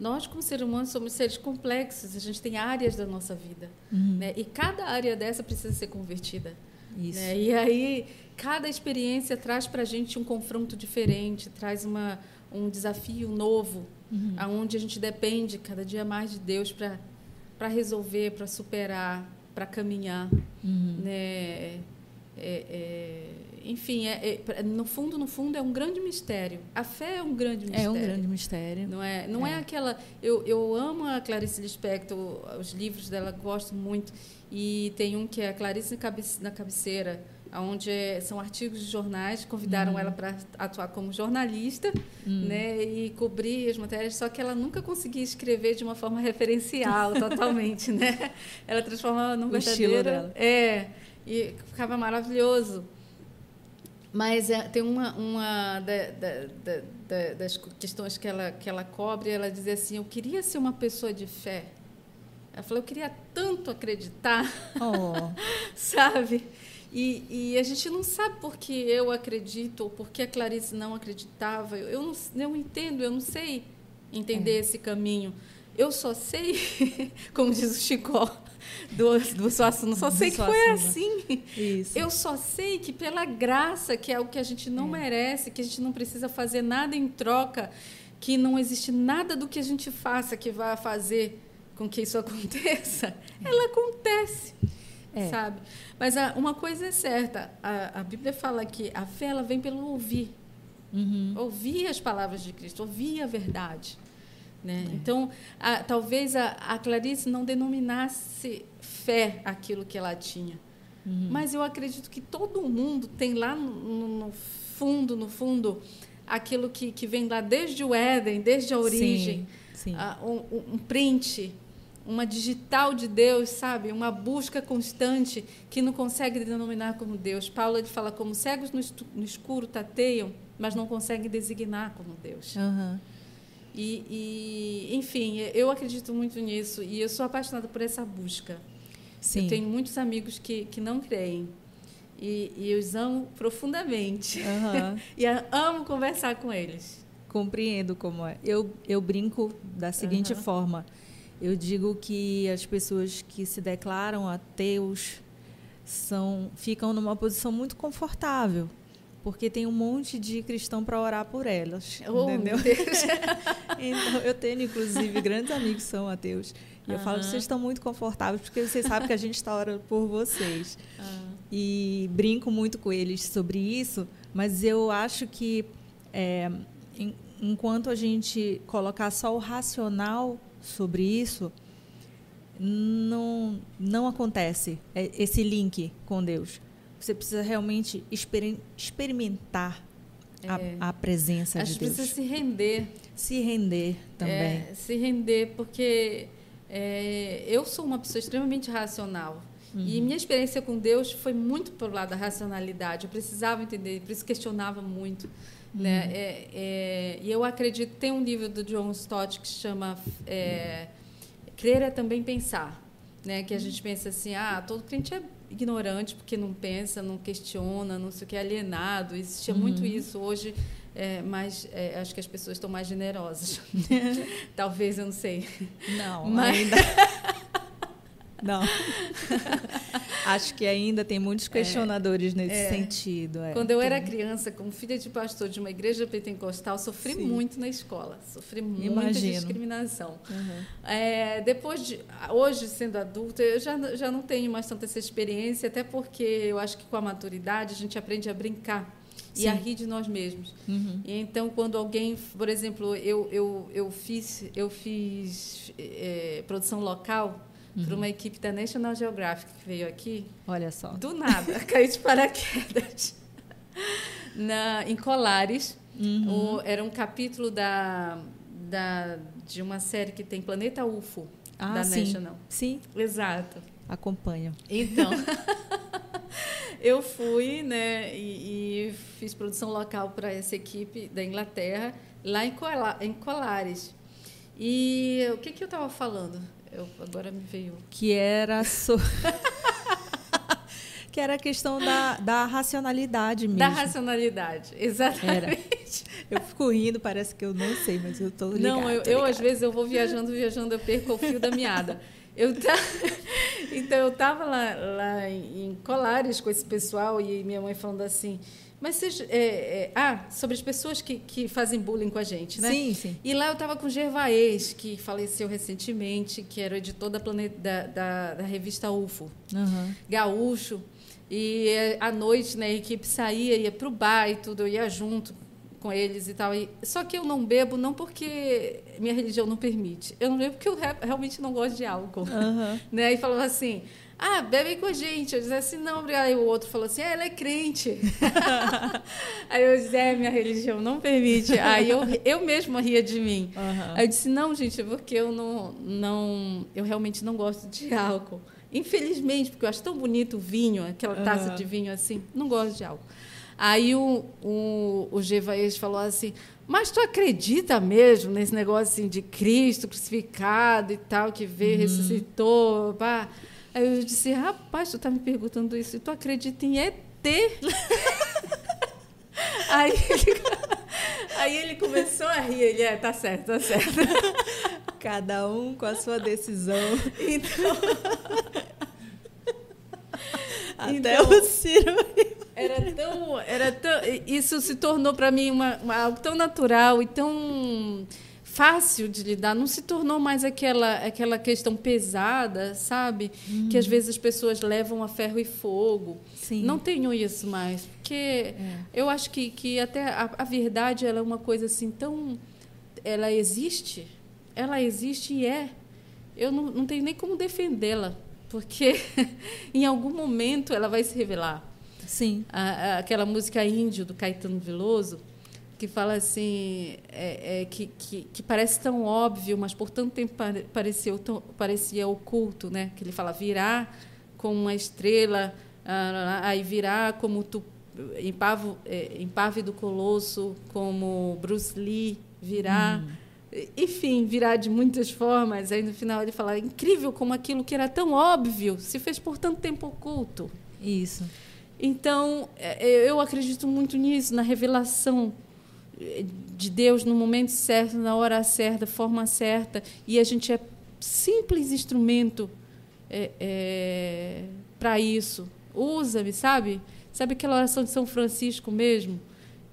B: Nós, como seres humanos, somos seres complexos, a gente tem áreas da nossa vida. Uhum. Né? E cada área dessa precisa ser convertida. Isso. Né? E aí, cada experiência traz para a gente um confronto diferente, traz uma, um desafio novo, uhum. aonde a gente depende cada dia mais de Deus para resolver, para superar, para caminhar, uhum. né? É, é, enfim, é, é, no fundo, no fundo, é um grande mistério. A fé é um grande mistério.
A: É um grande mistério.
B: Não é, não é. é aquela. Eu, eu amo a Clarice Lispector, os livros dela gosto muito. E tem um que é a Clarice na cabeceira, onde é, são artigos de jornais, convidaram uhum. ela para atuar como jornalista uhum. né, e cobrir as matérias, só que ela nunca conseguia escrever de uma forma referencial [LAUGHS] totalmente. né? Ela transformava num o verdadeiro... Dela. É, e ficava maravilhoso. Mas é, tem uma, uma da, da, da, das questões que ela, que ela cobre, ela diz assim, eu queria ser uma pessoa de fé. Ela falou, eu queria tanto acreditar, oh. [LAUGHS] sabe? E, e, a gente não sabe por que eu acredito ou por que a Clarice não acreditava. Eu, eu, não, eu não entendo, eu não sei entender é. esse caminho. Eu só sei, [LAUGHS] como diz o Chicó do, do Suassuna, só sei que foi assim. Isso. Eu só sei que pela graça, que é o que a gente não é. merece, que a gente não precisa fazer nada em troca, que não existe nada do que a gente faça que vá fazer com que isso [LAUGHS] aconteça, é. ela acontece. É. Sabe? Mas a, uma coisa é certa, a, a, Bíblia fala que a fé ela vem pelo ouvir. Uhum. Ouvir as palavras de Cristo, ouvir a verdade. Né? É. Então, a, talvez a, a, Clarice não denominasse fé aquilo que ela tinha. Uhum. Mas eu acredito que todo mundo tem lá no, no fundo, no fundo, aquilo que, que vem lá desde o Éden, desde a origem. Sim, sim. um, um print uma digital de Deus, sabe? Uma busca constante que não consegue denominar como Deus. Paulo fala como cegos no escuro tateiam, mas não conseguem designar como Deus. Uhum. E, e, enfim, eu acredito muito nisso e eu sou apaixonada por essa busca. Sim. Eu tenho muitos amigos que, que não creem e, e eu os amo profundamente uhum. [LAUGHS] e amo conversar com eles.
A: Compreendo como é. Eu, eu brinco da seguinte uhum. forma eu digo que as pessoas que se declaram ateus são ficam numa posição muito confortável, porque tem um monte de cristão para orar por elas, oh, entendeu? [LAUGHS] então eu tenho inclusive grandes amigos que são ateus. E eu falo vocês estão muito confortáveis porque vocês sabem que a gente está orando por vocês. E brinco muito com eles sobre isso, mas eu acho que é, em, enquanto a gente colocar só o racional sobre isso, não, não acontece é, esse link com Deus. Você precisa realmente exper experimentar a, é. a, presença
B: Acho
A: de Deus.
B: precisa se render.
A: Se render também.
B: É, se render, porque é, eu sou uma pessoa extremamente racional. Uhum. E minha experiência com Deus foi muito pelo lado da racionalidade. Eu precisava entender, por isso questionava muito. Né? Uhum. É, é, e eu acredito, tem um livro do John Stott que chama é, Crer é Também Pensar. Né? Que a gente pensa assim, ah, todo crente é ignorante porque não pensa, não questiona, não sei o que, é alienado. Existia uhum. muito isso. Hoje, é, mas é, acho que as pessoas estão mais generosas. [LAUGHS] Talvez, eu não sei.
A: Não, mas... ainda... [LAUGHS] Não. Acho que ainda tem muitos é. questionadores é, nesse é. sentido. É.
B: Quando eu era criança, como filha de pastor de uma igreja pentecostal, sofri Sim. muito na escola. Sofri Imagino. muita discriminação. Uhum. É, depois de. Hoje, sendo adulta, eu já, já não tenho mais tanta essa experiência, até porque eu acho que com a maturidade a gente aprende a brincar. Sim. e a rir de nós mesmos. Uhum. E então, quando alguém, por exemplo, eu, eu, eu fiz, eu fiz é, produção local uhum. para uma equipe da National Geographic que veio aqui.
A: Olha só.
B: Do nada, [LAUGHS] caiu de paraquedas. [LAUGHS] na, em Colares. Uhum. O, era um capítulo da, da, de uma série que tem Planeta UFO, ah, da
A: sim.
B: National.
A: Sim.
B: Exato.
A: Acompanho.
B: Então, [LAUGHS] eu fui né, e, e, fiz produção local para essa equipe da Inglaterra, lá em, Cola, em Colares. E o que, que eu estava falando? Eu, agora me veio.
A: Que era. So... [LAUGHS] que era a questão da, da racionalidade mesmo.
B: Da racionalidade, exatamente. Era.
A: Eu fico rindo, parece que eu não sei, mas eu estou ligada.
B: Não, eu, eu, às vezes eu vou viajando, viajando, eu perco o fio da meada. Eu tá... [LAUGHS] Então eu estava lá, lá em Colares com esse pessoal e minha mãe falando assim, mas seja, é, é, ah, sobre as pessoas que, que fazem bullying com a gente, né?
A: Sim, sim.
B: E lá eu estava com o Gervaez, que faleceu recentemente, que era o editor da, planeta, da, da, da revista UFO,
A: uhum.
B: gaúcho. E é, à noite, né, a equipe saía, ia para o bar e tudo, eu ia junto com eles e tal. E, só que eu não bebo não porque minha religião não permite. Eu não bebo porque eu realmente não gosto de álcool.
A: Uhum. [LAUGHS]
B: Né? E falou assim, ah, bebe com a gente. Eu disse assim, não, obrigada. Aí o outro falou assim, ah, ela é crente. [LAUGHS] Aí eu disse, é, minha religião não permite. Aí eu, eu mesma ria de mim.
A: Uhum.
B: Aí eu disse, não, gente, é porque eu não, não, eu realmente não gosto de álcool. Infelizmente, porque eu acho tão bonito o vinho, aquela taça uhum. de vinho assim, não gosto de álcool. Aí o, o, o Gevaes falou assim, mas tu acredita mesmo nesse negócio assim, de Cristo crucificado e tal, que veio, uhum. ressuscitou, pá? Aí eu disse, rapaz, tu está me perguntando isso, e tu acredita em ET? [LAUGHS] aí, ele, aí ele começou a rir, ele, é, tá certo, tá certo. [LAUGHS]
A: Cada um com a sua decisão.
B: Então. [LAUGHS]
A: Até então, o Ciro.
B: Era tão, era tão. Isso se tornou para mim uma, uma, algo tão natural e tão fácil de lidar. Não se tornou mais aquela, aquela questão pesada, sabe? Uhum. Que às vezes as pessoas levam a ferro e fogo.
A: Sim.
B: Não tenho isso mais. Porque é. eu acho que, que até a, a verdade ela é uma coisa assim tão. Ela existe ela existe e é. Eu não, não tenho nem como defendê-la, porque [LAUGHS] em algum momento ela vai se revelar.
A: Sim.
B: A, a, aquela música Índio, do Caetano Veloso, que fala assim, é, é, que, que, que, parece tão óbvio, mas por tanto tempo pareceu tão, parecia oculto, né? Que ele fala virar como uma estrela, aí virar como tu, empavo, é, empávido colosso, como Bruce Lee, virar... Hum enfim, virar de muitas formas. Aí no final ele fala: incrível como aquilo que era tão óbvio se fez por tanto tempo oculto.
A: Isso.
B: Então, é, é, eu acredito muito nisso, na revelação de Deus no momento certo, na hora certa, forma certa. E a gente é simples instrumento é, é, para isso. Usa-me, sabe? Sabe aquela oração de São Francisco mesmo?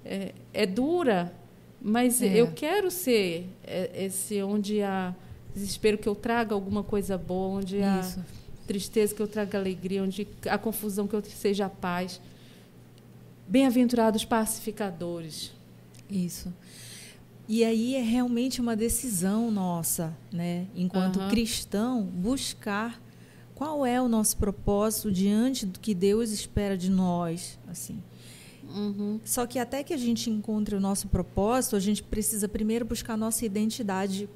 B: É, é dura, mas é. eu quero ser é, esse onde há desespero que eu traga alguma coisa boa, onde há Isso. tristeza que eu traga alegria, onde há confusão que eu seja paz. Bem-aventurados pacificadores.
A: Isso. E aí é realmente uma decisão nossa, né, enquanto uhum. cristão, buscar qual é o nosso propósito diante do que Deus espera de nós, assim.
B: Uhum.
A: Só que até que a gente encontre o nosso propósito, a gente precisa primeiro buscar a nossa identidade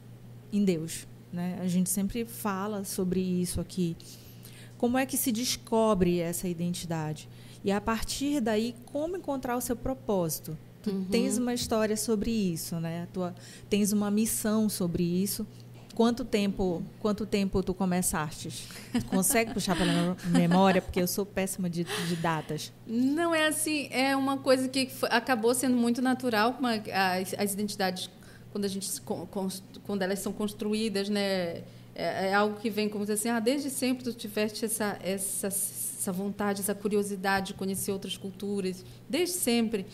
A: em Deus. Né? A gente sempre fala sobre isso aqui. Como é que se descobre essa identidade? E a partir daí, como encontrar o seu propósito? Tu uhum. tens uma história sobre isso, né? Tu tens uma missão sobre isso. Quanto tempo, quanto tempo tu começaste? consegue puxar pela memória? Porque eu sou péssima de, de, datas.
B: Não é assim, é uma coisa que acabou sendo muito natural, uma, as, as identidades quando a gente quando elas são construídas, né? É, é, algo que vem como assim, ah, desde sempre tu tiveste essa essa essa vontade, essa curiosidade de conhecer outras culturas, desde sempre.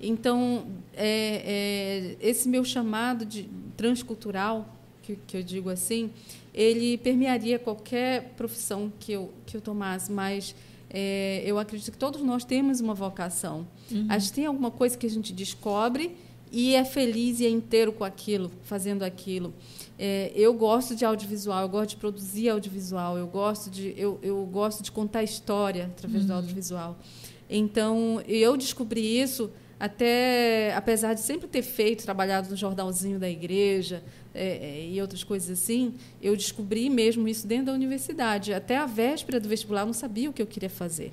B: Então, é, é, esse meu chamado de transcultural que, que eu digo assim, ele permearia qualquer profissão que eu, que eu tomasse, mas é, eu acredito que todos nós temos uma vocação. Uhum. A gente tem alguma coisa que a gente descobre e é feliz e é inteiro com aquilo, fazendo aquilo. É, eu gosto de audiovisual, eu gosto de produzir audiovisual, eu gosto de, eu, eu gosto de contar história através uhum. do audiovisual. Então, eu descobri isso até, apesar de sempre ter feito, trabalhado no jornalzinho da igreja é, é, e outras coisas assim, eu descobri mesmo isso dentro da universidade. Até a véspera do vestibular, eu não sabia o que eu queria fazer.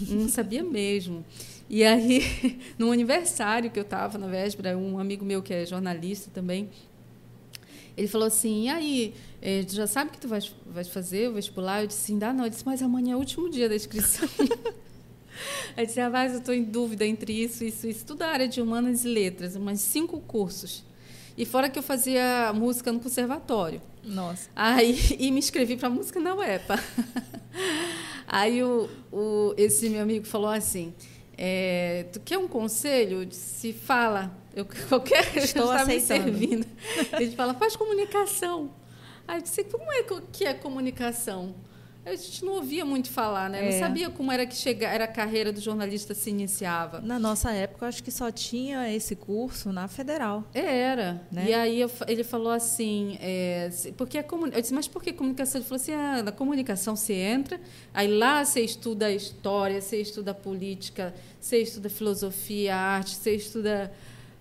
B: Não sabia mesmo. E aí, [LAUGHS] no aniversário que eu estava na véspera, um amigo meu que é jornalista também, ele falou assim: e aí, é, tu já sabe que tu vais, vais fazer o vestibular? Eu disse: ainda não. Ele disse: mas amanhã é o último dia da inscrição. [LAUGHS] Aí disse, ah, mas eu estou em dúvida entre isso, isso, isso. Tudo a área de humanas e letras, umas cinco cursos. E fora que eu fazia música no conservatório.
A: Nossa.
B: Aí, e me inscrevi para música na UEPA. [LAUGHS] Aí o, o, esse meu amigo falou assim, é, tu quer um conselho? Se fala, eu [LAUGHS] qualquer
A: estou tá me servindo.
B: Ele fala, faz comunicação. Aí eu disse, como é que é comunicação? A gente não ouvia muito falar, né? É. Não sabia como era que chega, era a carreira do jornalista se iniciava.
A: Na nossa época, acho que só tinha esse curso na federal.
B: Era. Né? E aí eu, ele falou assim, é, porque a comuni... eu disse, mas por que comunicação? Ele falou assim, ah, na comunicação você entra, aí lá você estuda a história, você estuda a política, você estuda filosofia, arte, você estuda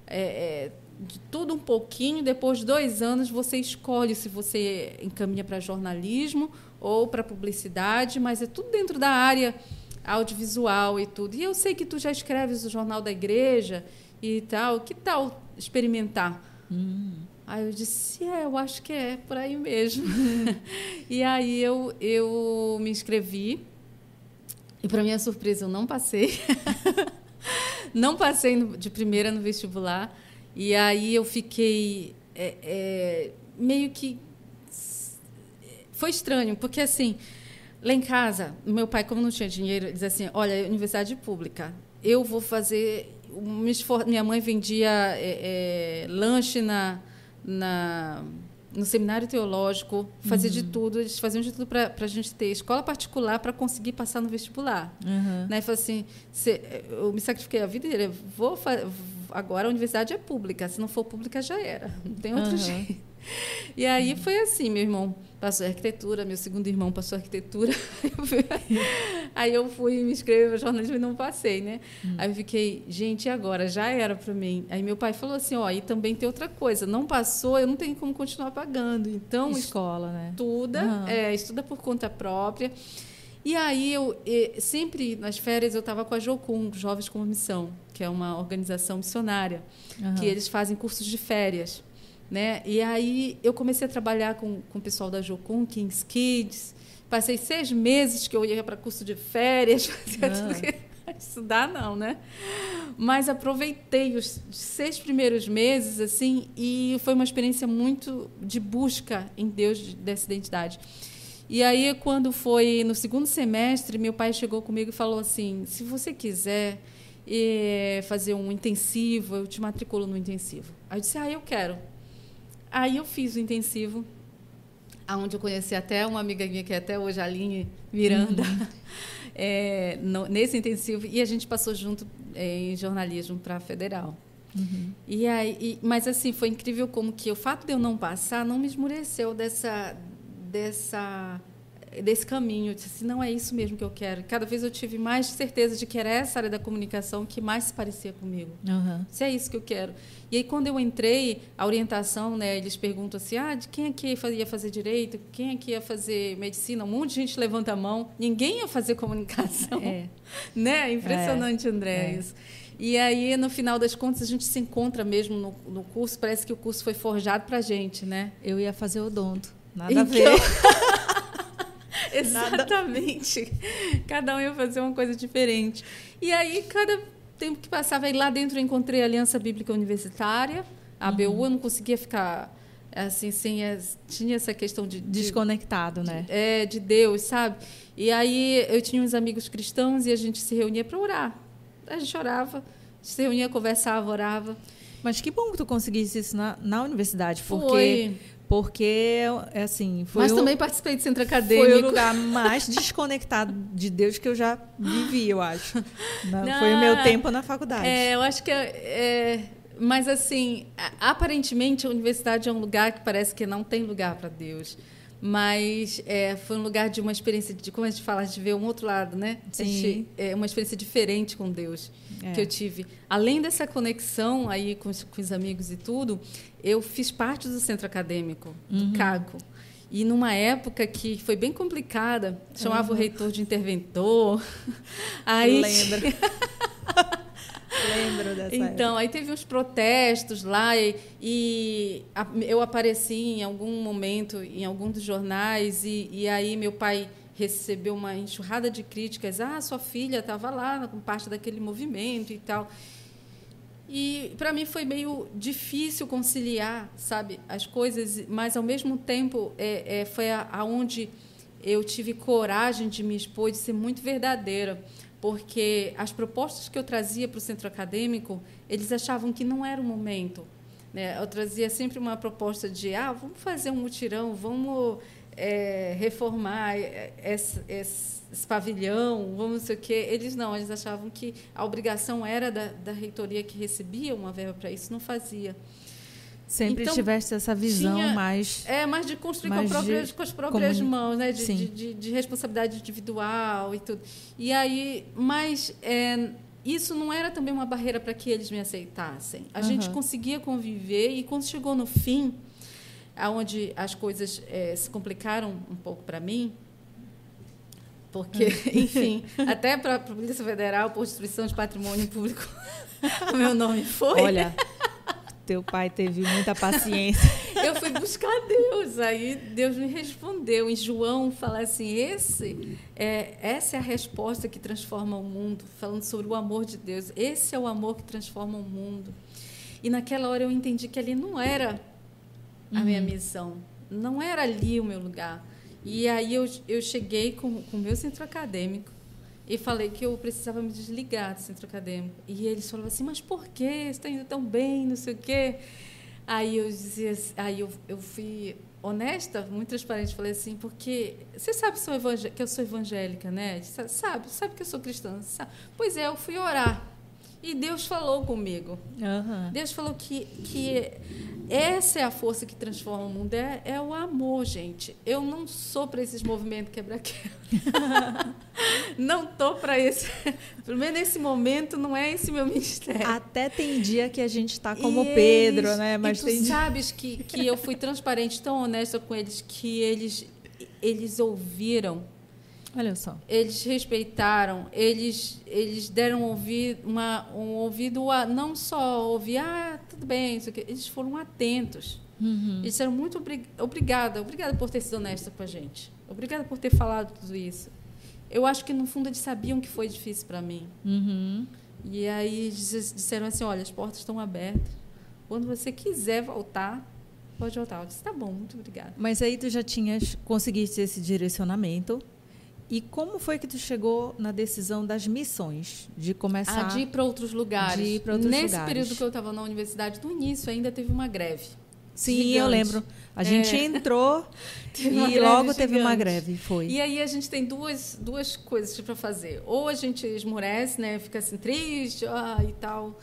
B: é, é, de tudo um pouquinho. Depois de dois anos, você escolhe se você encaminha para jornalismo ou para publicidade, mas é tudo dentro da área audiovisual e tudo. E eu sei que tu já escreves o jornal da igreja e tal. Que tal experimentar? Hum. Aí eu disse, é, eu acho que é por aí mesmo. [LAUGHS] e aí eu, eu me inscrevi. E para minha surpresa, eu não passei. [LAUGHS] não passei no, de primeira no vestibular. E aí eu fiquei é, é, meio que foi estranho, porque assim, lá em casa, meu pai, como não tinha dinheiro, ele dizia assim: olha, universidade pública, eu vou fazer. Minha mãe vendia é, é, lanche na, na, no seminário teológico, fazia uhum. de tudo, eles faziam de tudo para a gente ter escola particular para conseguir passar no vestibular. Uhum. Né? Falei assim: se, eu me sacrifiquei a vida inteira, vou agora a universidade é pública, se não for pública já era, não tem outro uhum. jeito. [LAUGHS] E aí foi assim, meu irmão passou arquitetura, meu segundo irmão passou arquitetura. [LAUGHS] aí eu fui me inscrever no jornalismo e não passei, né? Hum. Aí eu fiquei, gente, e agora? Já era para mim. Aí meu pai falou assim, ó, e também tem outra coisa, não passou, eu não tenho como continuar pagando. Então,
A: escola, né?
B: Estuda, uhum. é, estuda por conta própria. E aí eu, eu sempre nas férias eu estava com a Jocum, Jovens com Missão, que é uma organização missionária, uhum. que eles fazem cursos de férias. Né? E aí eu comecei a trabalhar com, com o pessoal da Jocum, Kings Kids. Passei seis meses que eu ia para curso de férias, [LAUGHS] ah. estudar não, né? Mas aproveitei os seis primeiros meses assim e foi uma experiência muito de busca em Deus dessa identidade. E aí quando foi no segundo semestre, meu pai chegou comigo e falou assim: se você quiser eh, fazer um intensivo, eu te matriculo no intensivo. Aí eu disse: ah, eu quero. Aí eu fiz o intensivo, onde eu conheci até uma amiga minha, que é até hoje a Aline Miranda, uhum. [LAUGHS] é, no, nesse intensivo, e a gente passou junto é, em jornalismo para a Federal. Uhum. E aí, e, mas assim, foi incrível como que o fato de eu não passar não me esmureceu dessa, dessa desse caminho. Eu disse não é isso mesmo que eu quero. Cada vez eu tive mais certeza de que era essa área da comunicação que mais se parecia comigo. Uhum. Se é isso que eu quero. E aí, quando eu entrei, a orientação, né, eles perguntam assim, ah, de quem aqui ia fazer direito? Quem aqui ia fazer medicina? Um monte de gente levanta a mão. Ninguém ia fazer comunicação. É. [LAUGHS] né? Impressionante, é. André, é. isso. E aí, no final das contas, a gente se encontra mesmo no, no curso. Parece que o curso foi forjado para a gente, né?
A: Eu ia fazer odonto. Nada então... a ver. [LAUGHS]
B: Exatamente. Cada um ia fazer uma coisa diferente. E aí, cada tempo que passava, aí lá dentro eu encontrei a Aliança Bíblica Universitária, a ABU, uhum. eu não conseguia ficar assim, sem as, tinha essa questão de, de
A: desconectado,
B: de,
A: né?
B: É, de Deus, sabe? E aí eu tinha uns amigos cristãos e a gente se reunia para orar. A gente orava, se reunia, conversava, orava.
A: Mas que bom que tu conseguisse isso na, na universidade, porque
B: Foi.
A: Porque, é assim.
B: Foi Mas
A: o,
B: também participei de centro acadêmico.
A: Foi o lugar [LAUGHS] mais desconectado de Deus que eu já vivi, eu acho. Não, foi o meu tempo na faculdade.
B: É, eu acho que. É, é, mas, assim, aparentemente, a universidade é um lugar que parece que não tem lugar para Deus. mas é, foi um lugar de uma experiência de como a gente fala de ver um outro lado né
A: Sim.
B: Gente, é uma experiência diferente com Deus
A: É.
B: que eu tive além dessa conexão aí com os, com os amigos e tudo eu fiz parte do centro acadêmico do
A: Uhum.
B: CACO e numa época que foi bem complicada chamava
A: Uhum.
B: o reitor de interventor [LAUGHS] aí
A: Lembro. [LAUGHS] Lembro dessa
B: então, aí teve uns protestos lá e, e a- eu apareci em algum momento em algum dos jornais e, e aí meu pai recebeu uma enxurrada de críticas. Ah, sua filha estava lá com parte daquele movimento e tal. E para mim foi meio difícil conciliar, sabe, as coisas, mas ao mesmo tempo é, é, foi aonde eu tive coragem de me expor, de ser muito verdadeira, porque as propostas que eu trazia para o centro acadêmico, eles achavam que não era o momento. Né? Eu trazia sempre uma proposta de, ah, vamos fazer um mutirão, vamos é, reformar esse, esse- esse pavilhão, vamos sei o quê. Eles não, eles achavam que a obrigação era da, da reitoria que recebia uma verba para isso, não fazia.
A: Sempre
B: Então,
A: tiveste essa visão
B: tinha-
A: mais.
B: É, mas de construir com,
A: Mas
B: a própria-
A: de
B: com as próprias
A: comuni-
B: mãos, né? De, de, de- de responsabilidade individual e tudo. E aí, mas é, isso não era também uma barreira para que eles me aceitassem. A gente
A: Aham.
B: conseguia conviver e quando chegou no fim, aonde as coisas é, se complicaram um pouco para mim, porque, [LAUGHS] enfim, até para a Polícia Federal por destruição de patrimônio público, [LAUGHS] o meu nome foi.
A: Olha, teu pai teve muita paciência. [LAUGHS]
B: Eu fui buscar Deus, aí Deus me respondeu. Em João fala assim: esse é, essa é a resposta que transforma o mundo, falando sobre o amor de Deus. Esse é o amor que transforma o mundo. E naquela hora eu entendi que ali não era a minha missão, não era ali o meu lugar. E aí eu, eu cheguei com com o meu centro acadêmico e falei que eu precisava me desligar do centro acadêmico. E eles falavam assim, mas por quê? Você está indo tão bem, não sei o quê. Aí eu dizia, assim- aí eu, eu fui honesta, muito transparente, falei assim, porque você sabe que, que eu sou evangélica, né? Sa- Sabe, sabe que eu sou cristã. sabe? Pois é, eu fui orar. E Deus falou comigo.
A: Aham.
B: Deus falou que, que essa é a força que transforma o mundo, é, é o amor, gente. Eu não sou para esses movimentos quebra-quebra. [LAUGHS] não tô para esse. Pelo menos nesse momento, não é esse meu ministério.
A: Até tem dia que a gente está como
B: E
A: Pedro,
B: eles-
A: né? Mas
B: e tu
A: tem
B: sabes que, que eu fui transparente, tão honesta com eles, que eles, eles ouviram
A: Olha só.
B: eles respeitaram, eles, eles deram ouvi, uma, um ouvido a não só ouvir, ah, tudo bem, isso aqui. eles foram atentos.
A: Uhum.
B: Eles disseram muito obri- obrigada, obrigada por ter sido honesta com a gente. Obrigada por ter falado tudo isso. Eu acho que no fundo eles sabiam que foi difícil para mim.
A: Uhum.
B: E aí disseram assim, olha, as portas estão abertas. Quando você quiser voltar, pode voltar. Eu disse, tá bom, muito obrigada.
A: Mas aí tu já tinhas conseguiste esse direcionamento. E como foi que tu chegou na decisão das missões? De começar.
B: Ah, de ir para outros lugares.
A: de ir pra outros
B: Nesse
A: lugares.
B: período que eu estava na universidade, no início ainda teve uma greve.
A: Sim,
B: gigante.
A: eu lembro. A gente
B: É.
A: entrou [LAUGHS] e logo teve uma
B: gigante.
A: greve. Foi.
B: E aí a gente tem duas, duas coisas para fazer. Ou a gente esmorece, né, fica assim triste ah, e tal,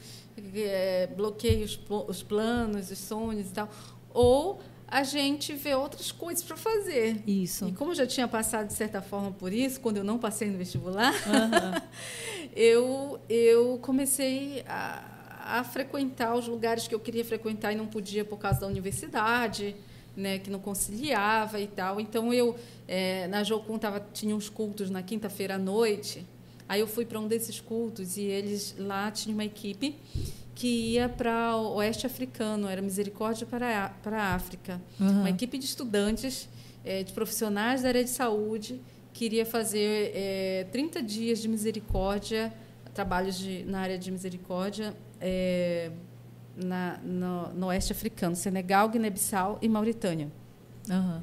B: é, bloqueia os, os planos, os sonhos e tal. Ou a gente vê outras coisas para fazer.
A: Isso.
B: E como eu já tinha passado de certa forma por isso, quando eu não passei no vestibular,
A: Aham. [LAUGHS]
B: eu, eu comecei a, a frequentar os lugares que eu queria frequentar e não podia por causa da universidade, né, que não conciliava e tal. Então eu eh, na Jocum tava, tinha uns cultos na quinta-feira à noite. Aí eu fui para um desses cultos e eles lá tinham uma equipe que ia para o oeste africano, era Misericórdia para a, para a África.
A: Aham.
B: Uma equipe de estudantes, eh, de profissionais da área de saúde, queria fazer eh, 30 dias de misericórdia, trabalhos de, na área de misericórdia eh, na, no, no oeste africano, Senegal, Guiné-Bissau e Mauritânia.
A: Aham.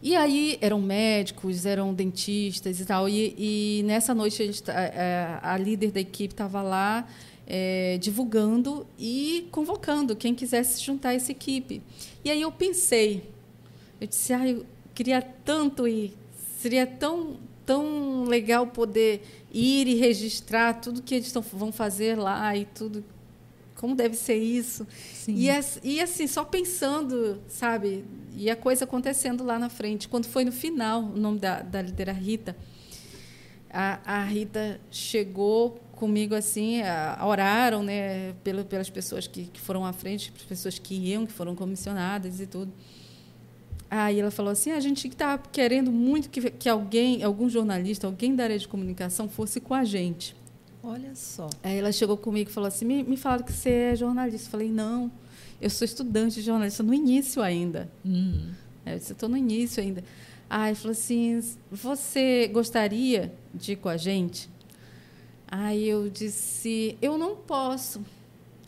B: E aí eram médicos, eram dentistas e tal. E, e nessa noite a, gente, tá- é, a líder da equipe estava lá é, divulgando e convocando quem quisesse se juntar essa equipe. E aí eu pensei, eu disse, ah, eu queria tanto ir, seria tão, tão legal poder ir e registrar tudo que eles tão, vão fazer lá e tudo como deve ser isso. E, e assim, só pensando, sabe? E a coisa acontecendo lá na frente. Quando foi no final, o nome da, da líder Rita, a, a Rita chegou comigo assim, a, oraram, né, pelo, pelas pessoas que, que foram à frente, pelas pessoas que iam, que foram comissionadas e tudo. Aí ela falou assim: a gente está querendo muito que, que alguém, algum jornalista, alguém da área de comunicação fosse com a gente.
A: Olha só.
B: Aí ela chegou comigo e falou assim: me, me falaram que você é jornalista. Eu falei: não, eu sou estudante de jornalista no início ainda.
A: Hum.
B: Eu disse: estou no início ainda. Aí falou assim: você gostaria de ir com a gente? Aí eu disse: eu não posso.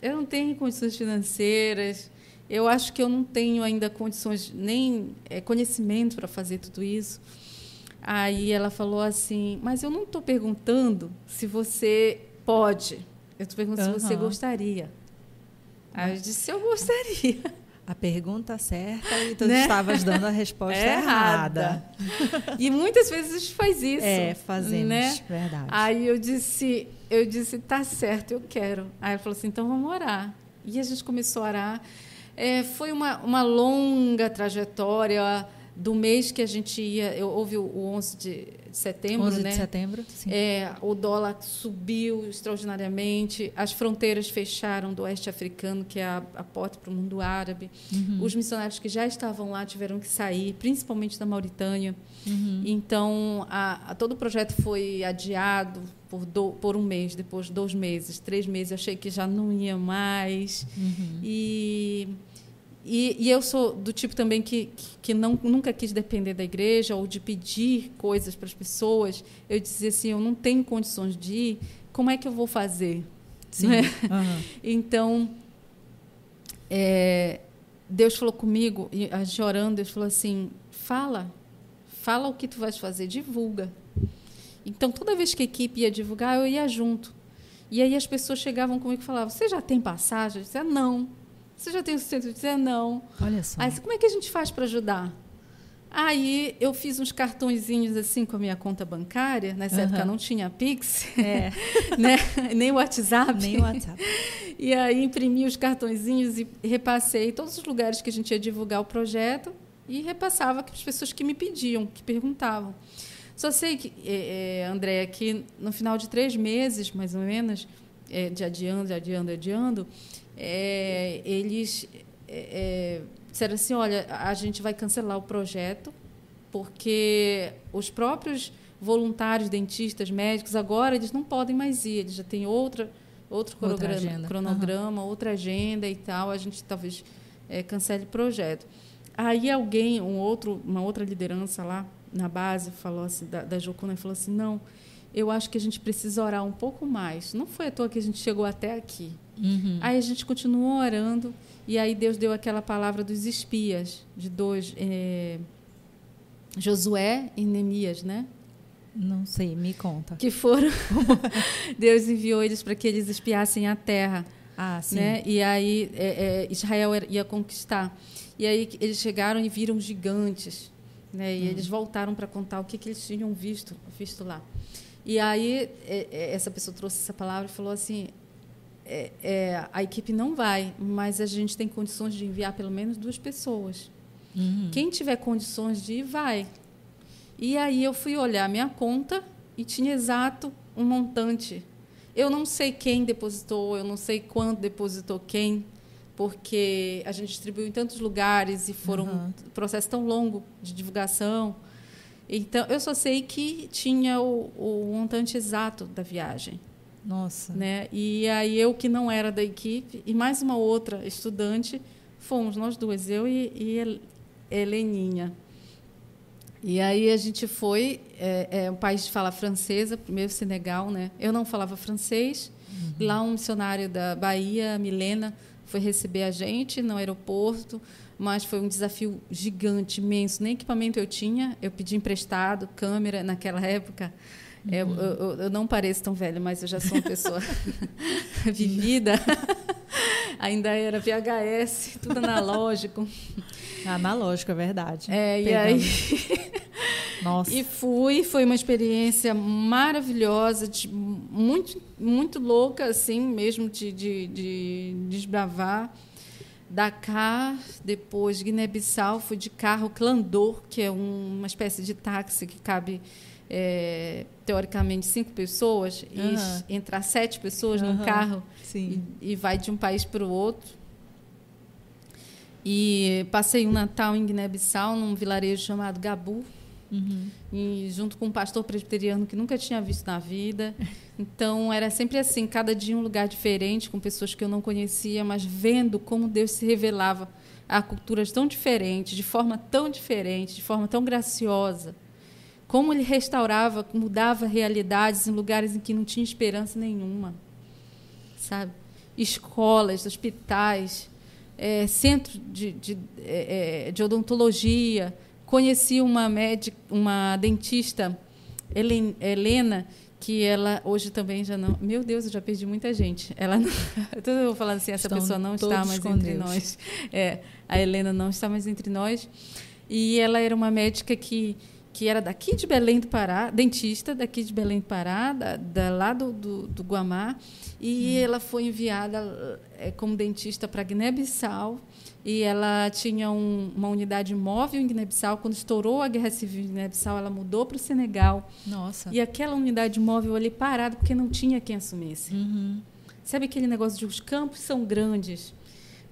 B: Eu não tenho condições financeiras eu acho que eu não tenho ainda condições, nem é, conhecimento para fazer tudo isso. Aí ela falou assim: Mas eu não estou perguntando se você pode, eu estou perguntando uhum. se você gostaria. Aí eu disse: Eu gostaria.
A: A pergunta certa e tu né? estavas dando a resposta [LAUGHS] é errada.
B: errada. e muitas vezes a gente faz isso.
A: É, fazemos, né? verdade.
B: Aí eu disse, eu disse, tá certo, eu quero. Aí ela falou assim, então vamos orar. E a gente começou a orar. É, foi uma, uma longa trajetória do mês que a gente ia. Eu, houve o 11 de setembro,
A: 11
B: né?
A: de setembro, sim.
B: É, o dólar subiu extraordinariamente, as fronteiras fecharam do oeste africano, que é a, a porta para o mundo árabe. Uhum. Os missionários que já estavam lá tiveram que sair, principalmente da Mauritânia. Uhum. Então, a, a, todo o projeto foi adiado por, do, por um mês, depois dois meses, três meses. Eu achei que já não ia mais. Uhum. E e, e, eu sou do tipo também que, que não, nunca quis depender da igreja ou de pedir coisas para as pessoas. Eu dizia assim: eu não tenho condições de ir, como é que eu vou fazer?
A: Sim. Né?
B: Uhum. Então, é, Deus falou comigo, e a gente orando, Deus falou assim: fala, fala o que tu vais fazer, divulga. Então, toda vez que a equipe ia divulgar, eu ia junto. E aí as pessoas chegavam comigo e falavam: Você já tem passagem? Eu dizia: Não. Você já tem o sustento? Eu dizia, não.
A: Olha só.
B: Aí, como é que a gente faz para ajudar? Aí eu fiz uns cartõezinhos assim com a minha conta bancária. Nessa uhum. época não tinha Pix,
A: é. [LAUGHS]
B: né? nem o WhatsApp.
A: Nem o WhatsApp.
B: E aí imprimi os cartõezinhos e repassei todos os lugares que a gente ia divulgar o projeto e repassava para as pessoas que me pediam, que perguntavam. Só sei que, é, é, André, que no final de três meses, mais ou menos, é, de adiando, adiando, adiando, é, eles é, é, disseram assim: olha, a gente vai cancelar o projeto, porque os próprios voluntários, dentistas, médicos, agora eles não podem mais ir, eles já têm outra, outro outra cronograma, cronograma uhum. outra agenda e tal, a gente talvez é, cancele o projeto. Aí alguém, um outro, uma outra liderança lá na base, falou assim, da, da Jocuna, falou assim, não, eu acho que a gente precisa orar um pouco mais. Não foi à toa que a gente chegou até aqui. Uhum. Aí a gente continuou orando e aí Deus deu aquela palavra dos espias, de dois, é, Josué e Neemias, né?
A: Não sei, me conta.
B: Que foram. [LAUGHS] Deus enviou eles para que eles espiassem a terra.
A: Ah, sim.
B: Né? E aí é, é, Israel ia conquistar. E aí eles chegaram e viram gigantes. Né? E hum. eles voltaram para contar o que, que eles tinham visto, visto lá. E aí é, é, essa pessoa trouxe essa palavra e falou assim: é, é, a equipe não vai, mas a gente tem condições de enviar pelo menos duas pessoas. Uhum. Quem tiver condições de ir, vai. E aí eu fui olhar minha conta e tinha exato um montante. Eu não sei quem depositou, eu não sei quanto depositou quem, porque a gente distribuiu em tantos lugares e foram uhum. um processo tão longo de divulgação. Então, eu só sei que tinha o, o montante exato da viagem.
A: Nossa.
B: Né? E aí eu, que não era da equipe, e mais uma outra estudante, fomos nós duas, eu e, e Heleninha. E aí a gente foi, é, é um país de fala francesa, primeiro Senegal, né? Eu não falava francês. Uhum. Lá um missionário da Bahia, Milena, foi receber a gente no aeroporto mas foi um desafio gigante, imenso. Nem equipamento eu tinha, eu pedi emprestado, câmera naquela época. É, uhum. Eu, eu, eu, não pareço tão velha, mas eu já sou uma pessoa [LAUGHS] vivida. [LAUGHS] Ainda era VHS, tudo analógico.
A: Analógico, é verdade.
B: É, e aí, [LAUGHS]
A: Nossa.
B: E fui, foi uma experiência maravilhosa, de, muito, muito louca, assim, mesmo de, de, de desbravar. Dakar, depois Guiné-Bissau, fui de carro Clandor, que é um, uma espécie de táxi que cabe é, teoricamente cinco pessoas uhum. e entrar sete pessoas uhum. num carro e, e, vai de um país para o outro. E passei um Natal em Guiné-Bissau, num vilarejo chamado Gabu, uhum. e junto com um pastor presbiteriano que nunca tinha visto na vida. Então era sempre assim, cada dia um lugar diferente, com pessoas que eu não conhecia, mas vendo como Deus se revelava a culturas tão diferentes, de forma tão diferente, de forma tão graciosa como ele restaurava, mudava realidades em lugares em que não tinha esperança nenhuma, sabe? Escolas, hospitais, é, centro de, de, é, de, odontologia. Conheci uma médica, uma dentista, Helena, que ela hoje também já não. Meu Deus, eu já perdi muita gente. Ela não, [LAUGHS] eu falando assim, essa Estão pessoa não está mais entre Deus. nós. É, a Helena não está mais entre nós. E ela era uma médica que que era daqui de Belém do Pará, dentista daqui de Belém do Pará, da, da lá do, do, do Guamá, e hum. ela foi enviada é, como dentista para Guiné-Bissau, e ela tinha um, uma unidade móvel em Guiné-Bissau. Quando estourou a Guerra Civil em Guiné-Bissau, ela mudou para o Senegal.
A: Nossa.
B: E aquela unidade móvel ali parada, porque não tinha quem assumisse.
A: Uhum.
B: Sabe aquele negócio de os campos são grandes,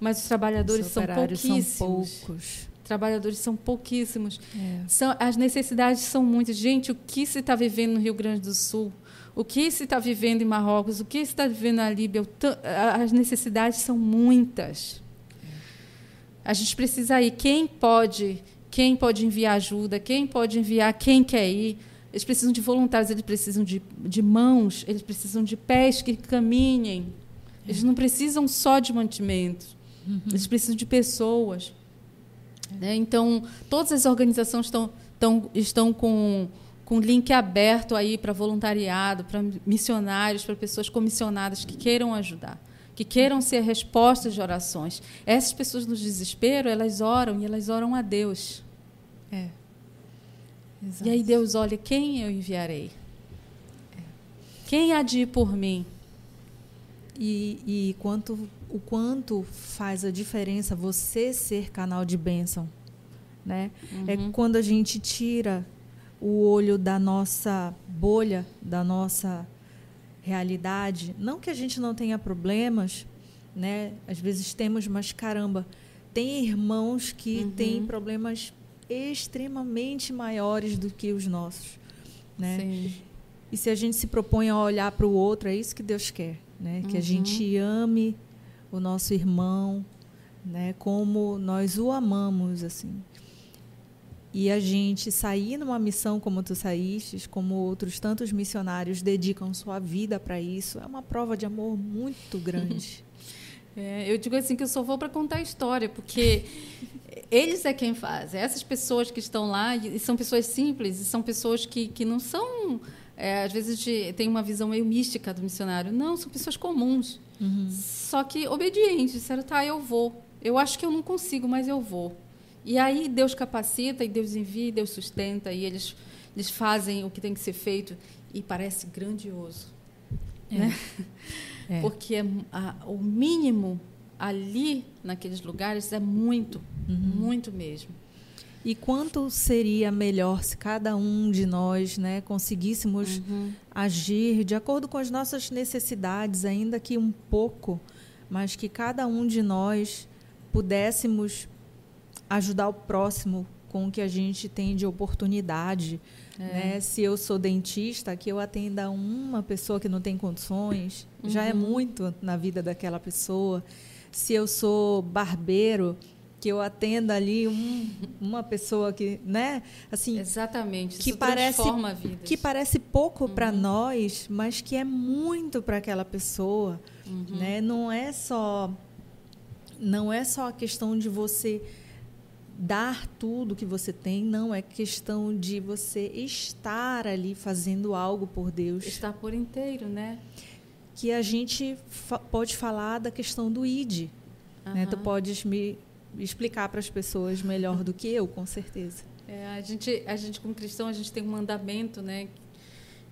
B: mas os trabalhadores os são pouquíssimos.
A: São poucos
B: trabalhadores são pouquíssimos. É. São, as necessidades são muitas. Gente, o que se está vivendo no Rio Grande do Sul? O que se está vivendo em Marrocos? O que se está vivendo na Líbia? As necessidades são muitas. A gente precisa ir. Quem pode, quem pode enviar ajuda? Quem pode enviar? Quem quer ir? Eles precisam de voluntários, eles precisam de, de mãos, eles precisam de pés que caminhem. Eles não precisam só de mantimento. Uhum. Eles precisam de pessoas. Né? Então, todas as organizações estão, estão, estão com, com link aberto aí para voluntariado, para missionários, para pessoas comissionadas que queiram ajudar, que queiram ser respostas de orações. Essas pessoas no desespero, elas oram e elas oram a Deus.
A: É.
B: Exato. E aí Deus olha, quem eu enviarei? É. Quem há de ir por mim?
A: E, e quanto o quanto faz a diferença você ser canal de bênção. Né? É uhum. É quando a gente tira o olho da nossa bolha, da nossa realidade. Não que a gente não tenha problemas, né? às vezes temos, mas caramba, tem irmãos que uhum. têm problemas extremamente maiores do que os nossos. Né?
B: Sim.
A: E se a gente se propõe a olhar para o outro, é isso que Deus quer. Né? Que a gente uhum. ame o nosso irmão, né? Como nós o amamos assim. E a gente sair numa missão como tu saíste, como outros tantos missionários dedicam sua vida para isso, é uma prova de amor muito grande. [LAUGHS]
B: É, eu digo assim que eu só vou para contar a história, porque [LAUGHS] eles é quem faz. Essas pessoas que estão lá e são pessoas simples, e são pessoas que, que não são é, às vezes de, tem uma visão meio mística do missionário. Não, são pessoas comuns.
A: Uhum.
B: Só que obedientes. Disseram, tá, eu vou. Eu acho que eu não consigo, mas eu vou. E aí Deus capacita, e Deus envia, e Deus sustenta, e eles, eles fazem o que tem que ser feito. E parece grandioso. É. Né? É. Porque é, a, o mínimo ali, naqueles lugares, é muito, uhum. muito mesmo.
A: E quanto seria melhor se cada um de nós né, conseguíssemos uhum. agir de acordo com as nossas necessidades, ainda que um pouco, mas que cada um de nós pudéssemos ajudar o próximo com o que a gente tem de oportunidade. É. Né? Se eu sou dentista, que eu atenda uma pessoa que não tem condições, uhum. já é uhum. muito na vida daquela pessoa. Se eu sou barbeiro, que eu atenda ali um, [LAUGHS] uma pessoa que, né, assim,
B: exatamente,
A: que parece que parece pouco uhum. para nós, mas que é muito para aquela pessoa, uhum. né? Não é só não é só a questão de você dar tudo que você tem, não é questão de você estar ali fazendo algo por Deus.
B: Estar por inteiro, né?
A: Que a gente fa pode falar da questão do id, uhum. né? Tu podes me explicar para as pessoas melhor do que eu, com certeza.
B: É, a gente, a gente como cristão, a gente tem um mandamento, né,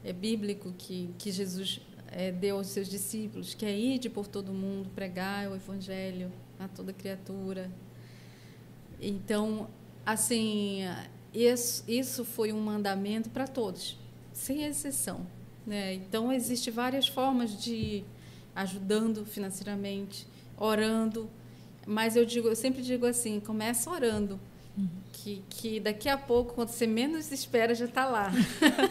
B: é bíblico que que Jesus é, deu aos seus discípulos, que é ir por todo mundo, pregar o evangelho a toda criatura. Então, assim, isso, isso foi um mandamento para todos, sem exceção. Né? Então, existem várias formas de ajudando financeiramente, orando, mas eu digo, eu sempre digo assim, começa orando, uhum. Que, que daqui a pouco, quando você menos espera, já está lá.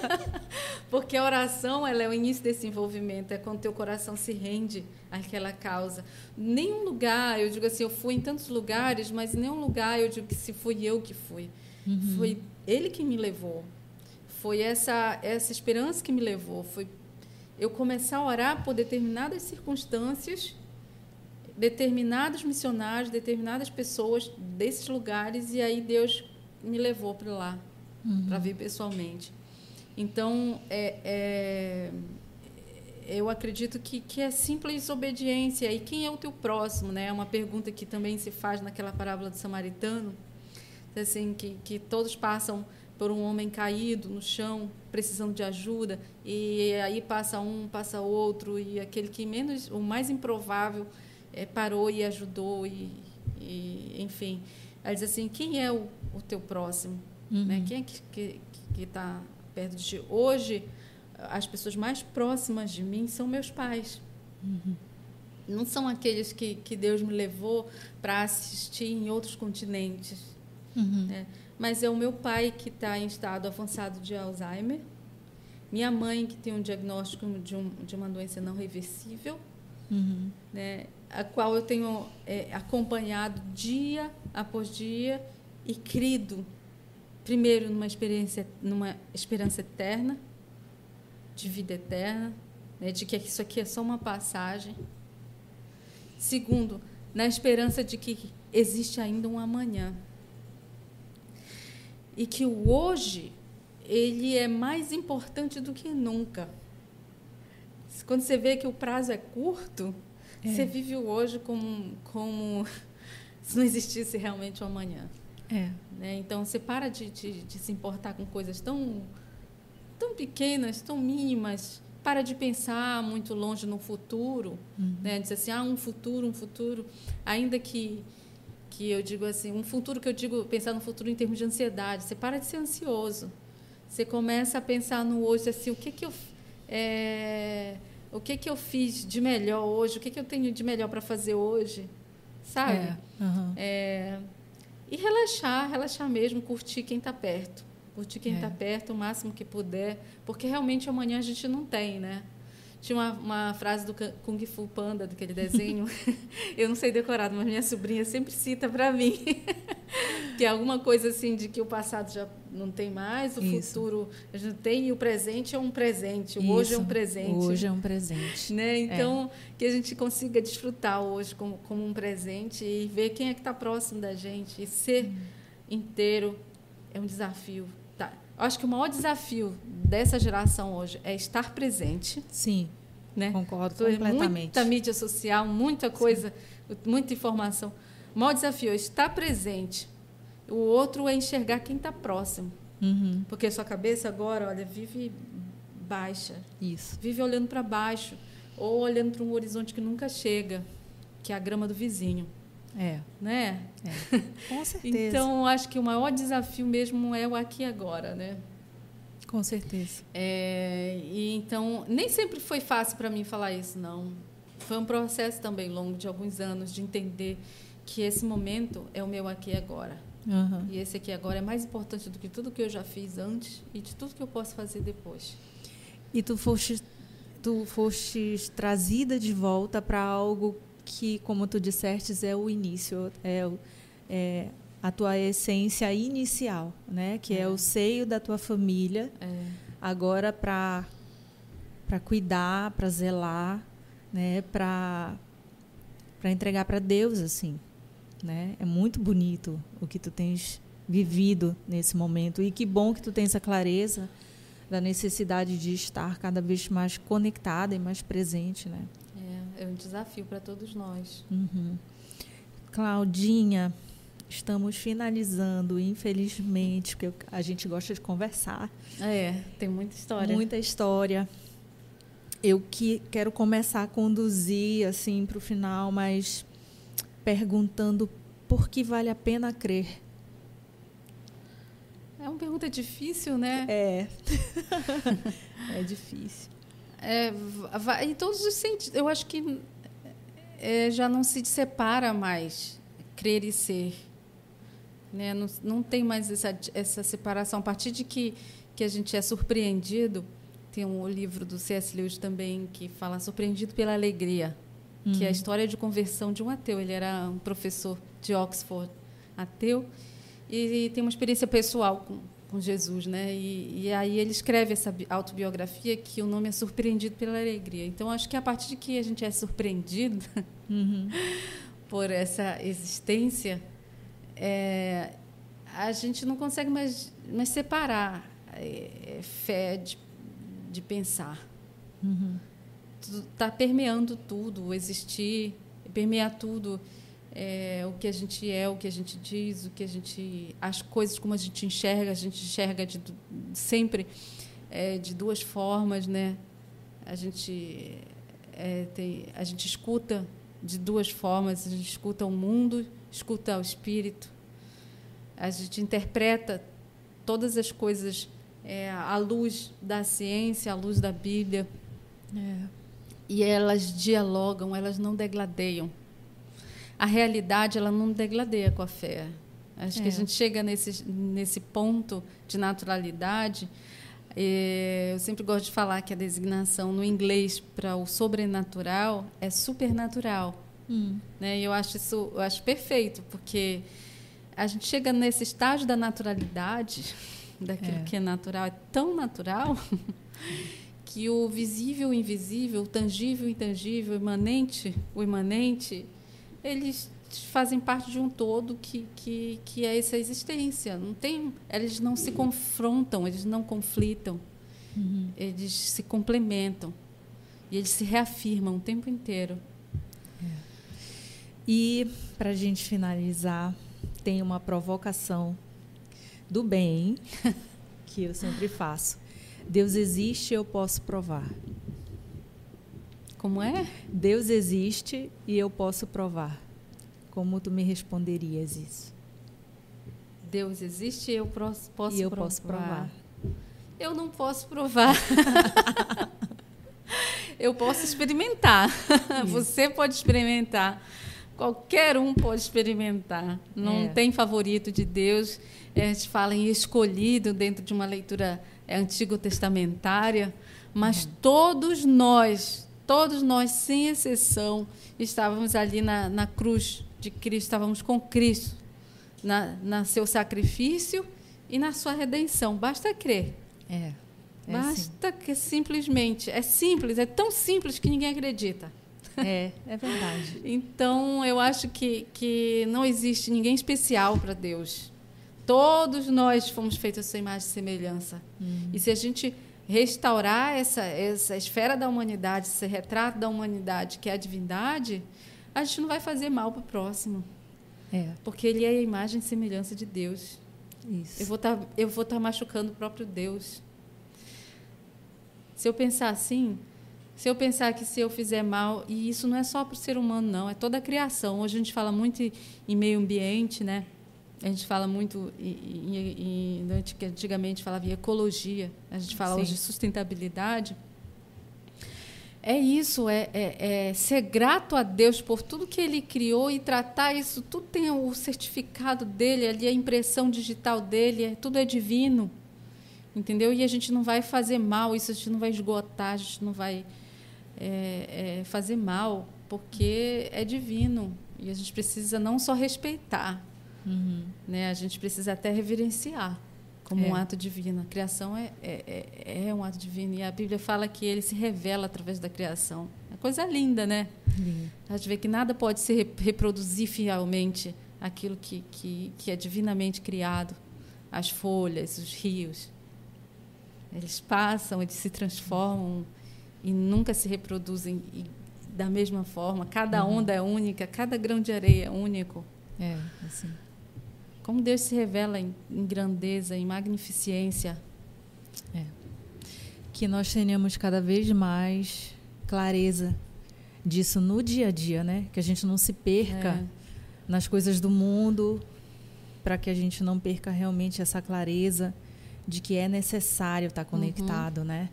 B: [LAUGHS] Porque a oração, ela é o início desse envolvimento, é quando teu coração se rende àquela causa. Nenhum lugar, eu digo assim, eu fui em tantos lugares, mas nenhum lugar eu digo que se fui eu que fui. Uhum. Foi ele que me levou. Foi essa essa esperança que me levou. Foi eu começar a orar por determinadas circunstâncias, determinados missionários, determinadas pessoas desses lugares, e aí Deus me levou para lá, uhum. para ver pessoalmente. Então, é, é, eu acredito que, que é simples obediência. E quem é o teu próximo? Né? É uma pergunta que também se faz naquela parábola do samaritano, assim, que, que todos passam por um homem caído no chão, precisando de ajuda, e aí passa um, passa outro, e aquele que menos, o mais improvável, é, parou e ajudou, e, e, enfim. Aí diz assim, quem é o, o teu próximo? Uhum. Né? Quem é que está perto de ti? Hoje, as pessoas mais próximas de mim são meus pais. Uhum. Não são aqueles que, que Deus me levou para assistir em outros continentes. Uhum. Né? mas é o meu pai que está em estado avançado de Alzheimer, minha mãe que tem um diagnóstico de, um, de uma doença não reversível, uhum. né, a qual eu tenho é, acompanhado dia após dia e crido, primeiro numa experiência, numa esperança eterna, de vida eterna, né, de que isso aqui é só uma passagem. Segundo, na esperança de que existe ainda um amanhã e que o hoje ele é mais importante do que nunca. Quando você vê que o prazo é curto, é. você vive o hoje como, como [LAUGHS] se não existisse realmente o amanhã. É. Né? Então, você para de, de, de, se importar com coisas tão, tão pequenas, tão mínimas, para de pensar muito longe no futuro, uhum. né? diz assim, ah, um futuro, um futuro, ainda que que eu digo assim, um futuro que eu digo, pensar no futuro em termos de ansiedade. Você para de ser ansioso. Você começa a pensar no hoje, assim, o que que eu é, o que que eu fiz de melhor hoje, o que que eu tenho de melhor para fazer hoje, sabe? É, uhum. é, e relaxar, relaxar mesmo, curtir quem está perto, curtir quem está é. perto o máximo que puder, porque realmente amanhã a gente não tem, né? Tinha uma, uma, frase do Kung Fu Panda, daquele desenho. [LAUGHS] [LAUGHS] eu não sei decorado, mas minha sobrinha sempre cita para mim. [LAUGHS] que é alguma coisa assim de que o passado já não tem mais, o Isso. futuro a gente tem e o presente é um presente. O Isso. hoje é um presente.
A: Hoje é um presente.
B: Né? É. Então, é. que a gente consiga desfrutar hoje como, como um presente e ver quem é que está próximo da gente. E ser hum. inteiro é um desafio acho que o maior desafio dessa geração hoje é estar presente.
A: Sim. Né? Concordo completamente.
B: Muita mídia social, muita coisa, Sim. muita informação. O maior desafio é estar presente. O outro é enxergar quem está próximo. Uhum. Porque a sua cabeça agora, olha, vive baixa.
A: Isso.
B: Vive olhando para baixo ou olhando para um horizonte que nunca chega, que é a grama do vizinho.
A: É.
B: Né?
A: É. [LAUGHS] Com certeza.
B: então, acho que o maior desafio mesmo é o aqui e agora, né?
A: Com certeza.
B: É, e então, nem sempre foi fácil para mim falar isso, não. Foi um processo também longo de alguns anos de entender que esse momento é o meu aqui e agora. Uhum. E esse aqui agora é mais importante do que tudo que eu já fiz antes e de tudo que eu posso fazer depois.
A: E tu foste, tu foste trazida de volta para algo que, como tu disseste, é o início, é, é a tua essência inicial, né? Que é, é o seio da tua família. É. Agora para para cuidar, para zelar, né? Para para entregar para Deus assim, né? É muito bonito o que tu tens vivido nesse momento e que bom que tu tens a clareza da necessidade de estar cada vez mais conectada e mais presente, né?
B: É um desafio para todos nós.
A: Uhum. Claudinha, estamos finalizando, infelizmente, porque a gente gosta de conversar.
B: É, tem muita história.
A: Muita história. Eu que quero começar a conduzir assim para o final, mas perguntando por que vale a pena crer.
B: É uma pergunta difícil, né?
A: É. [LAUGHS] é difícil.
B: É, em todos os sentidos. Eu acho que é, já não se separa mais crer e ser. Né? Não, não tem mais essa, essa separação. A partir de que, que a gente é surpreendido, tem um livro do C.S. Lewis também que fala Surpreendido pela Alegria, uhum. que é a uhum. história de conversão de um ateu. Ele era um professor de Oxford, ateu, e, e tem uma experiência pessoal com, com Jesus, né? E, e, aí ele escreve essa autobiografia que o nome é Surpreendido pela Alegria. Então acho que a partir de que a gente é surpreendido [LAUGHS] uhum. [LAUGHS] por essa existência, é, a gente não consegue mais, mais separar é, fé de, de pensar. Uhum. Está permeando tudo, existir, permear tudo é, o que a gente é, o que a gente diz, o que a gente, as coisas como a gente enxerga, a gente enxerga de, sempre é, de duas formas, né? A gente é, tem, a gente escuta de duas formas, a gente escuta o mundo, escuta o espírito, a gente interpreta todas as coisas é, à luz da ciência, à luz da Bíblia. É. E elas dialogam, elas não degladeiam a realidade ela não degladeia com a fé. Acho é. que a é. gente chega nesse, nesse ponto de naturalidade. Eu sempre gosto de falar que a designação no inglês para o sobrenatural é supernatural. Hum. Né? E eu acho isso eu acho perfeito, porque a gente chega nesse estágio da naturalidade, [LAUGHS] daquilo é. que é natural, é tão natural [LAUGHS] que o visível, o invisível, o tangível, o intangível, o imanente, o imanente, eles fazem parte de um todo que, que, que é essa existência. Não tem, eles não se confrontam, eles não conflitam, uhum. eles se complementam e eles se reafirmam o tempo inteiro.
A: É. E para a gente finalizar, tem uma provocação do bem [LAUGHS] que eu sempre faço. Deus existe, eu posso provar.
B: Como é?
A: Deus existe e eu posso provar. Como tu me responderias isso?
B: Deus existe e eu posso,
A: posso e eu provar. posso provar.
B: Eu não posso provar. [LAUGHS] eu posso experimentar. Isso. Você pode experimentar. Qualquer um pode experimentar. Não é. tem favorito de Deus. A gente fala em escolhido dentro de uma leitura antigo testamentária, mas uhum. todos nós Todos nós, sem exceção, estávamos ali na, na cruz de Cristo, estávamos com Cristo, na, na seu sacrifício e na sua redenção. Basta crer.
A: É.
B: é Basta assim. que simplesmente. É simples, é tão simples que ninguém acredita.
A: É, é verdade. [LAUGHS]
B: então, eu acho que, que não existe ninguém especial para Deus. Todos nós fomos feitos a sua imagem e semelhança. Uhum. E se a gente restaurar essa, essa esfera da humanidade, esse retrato da humanidade, que é a divindade, a gente não vai fazer mal para o próximo.
A: É.
B: Porque ele é a imagem e semelhança de Deus.
A: Isso.
B: Eu vou tá, estar tá machucando o próprio Deus. Se eu pensar assim, se eu pensar que se eu fizer mal, e isso não é só para o ser humano, não, é toda a criação. Hoje a gente fala muito em meio ambiente, né? A gente fala muito, em, antigamente falava em ecologia, a gente fala Sim. hoje de sustentabilidade. É isso, é, é, é, ser grato a Deus por tudo que Ele criou e tratar isso, tudo tem o certificado dele, ali a impressão digital dele, é, tudo é divino, entendeu? E a gente não vai fazer mal, isso a gente não vai esgotar, a gente não vai é, é fazer mal, porque é divino e a gente precisa não só respeitar, Uhum. Né? A gente precisa até reverenciar como é. um ato divino. A criação é, é, é, é, um ato divino. E a Bíblia fala que ele se revela através da criação. É coisa linda, né? Lindo. A gente vê que nada pode se reproduzir fielmente aquilo que, que, que é divinamente criado. As folhas, os rios. Eles passam, eles se transformam e nunca se reproduzem da mesma forma. Cada uhum. onda é única, cada grão de areia é único.
A: É, assim.
B: Como Deus se revela em, em grandeza, em magnificência.
A: É. Que nós tenhamos cada vez mais clareza disso no dia a dia, né? Que a gente não se perca é. nas coisas do mundo, para que a gente não perca realmente essa clareza de que é necessário estar conectado, uhum. né?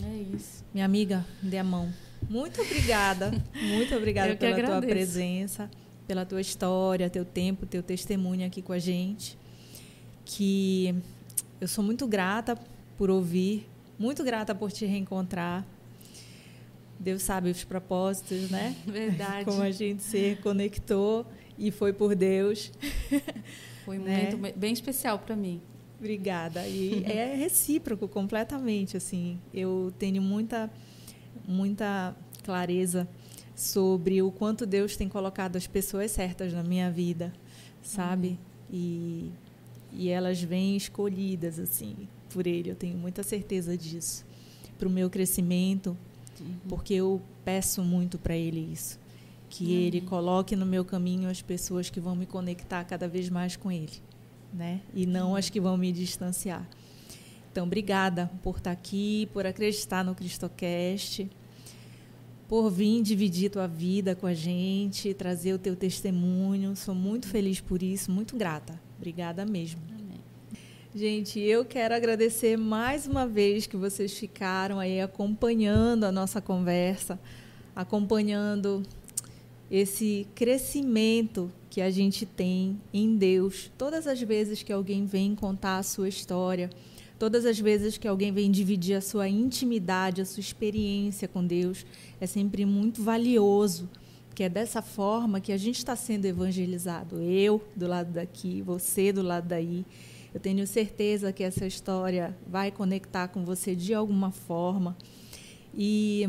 B: É isso.
A: Minha amiga, dê a mão. Muito obrigada. [LAUGHS] Muito obrigada pela tua presença, pela tua história, teu tempo, teu testemunho aqui com a gente. Que eu sou muito grata por ouvir, muito grata por te reencontrar. Deus sabe os propósitos, né? [LAUGHS]
B: Verdade.
A: Como a gente se conectou e foi por Deus. [LAUGHS]
B: Foi um né? momento bem especial para mim.
A: Obrigada. E [LAUGHS] é recíproco completamente, assim. Eu tenho muita muita clareza sobre o quanto Deus tem colocado as pessoas certas na minha vida, sabe? Uhum. E e elas vêm escolhidas assim por ele. Eu tenho muita certeza disso. Para o meu crescimento, uhum. porque eu peço muito para ele isso, que uhum. ele coloque no meu caminho as pessoas que vão me conectar cada vez mais com ele né? E não as que vão me distanciar. Então, obrigada por estar aqui, por acreditar no Cristocast, por vir dividir tua vida com a gente, trazer o teu testemunho. Sou muito feliz por isso, muito grata. Obrigada mesmo. Amém. Gente, eu quero agradecer mais uma vez que vocês ficaram aí acompanhando a nossa conversa, acompanhando esse crescimento que a gente tem em Deus. Todas as vezes que alguém vem contar a sua história, todas as vezes que alguém vem dividir a sua intimidade, a sua experiência com Deus, é sempre muito valioso, que é dessa forma que a gente está sendo evangelizado. Eu do lado daqui, você do lado daí. Eu tenho certeza que essa história vai conectar com você de alguma forma. E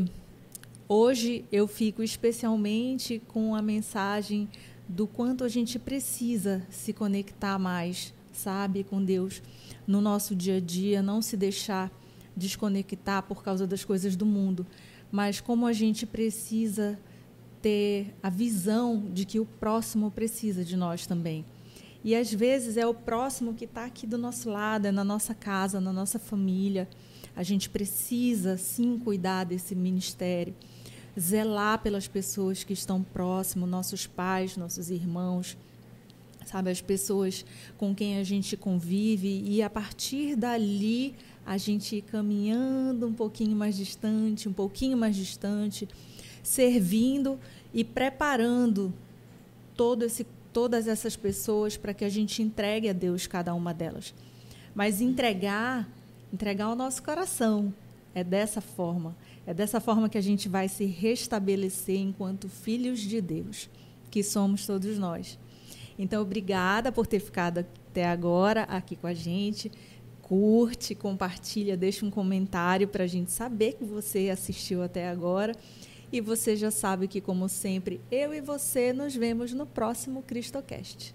A: hoje eu fico especialmente com a mensagem do quanto a gente precisa se conectar mais, sabe, com Deus no nosso dia a dia, não se deixar desconectar por causa das coisas do mundo, mas como a gente precisa ter a visão de que o próximo precisa de nós também. E às vezes é o próximo que está aqui do nosso lado, é na nossa casa, na nossa família. A gente precisa sim cuidar desse ministério zelar pelas pessoas que estão próximo, nossos pais, nossos irmãos, sabe, as pessoas com quem a gente convive e a partir dali a gente ir caminhando um pouquinho mais distante, um pouquinho mais distante, servindo e preparando todo esse, todas essas pessoas para que a gente entregue a Deus cada uma delas. Mas entregar, entregar o nosso coração, é dessa forma. É dessa forma que a gente vai se restabelecer enquanto filhos de Deus, que somos todos nós. Então, obrigada por ter ficado até agora aqui com a gente. Curte, compartilha, deixa um comentário para a gente saber que você assistiu até agora. E você já sabe que, como sempre, eu e você nos vemos no próximo CristoCast.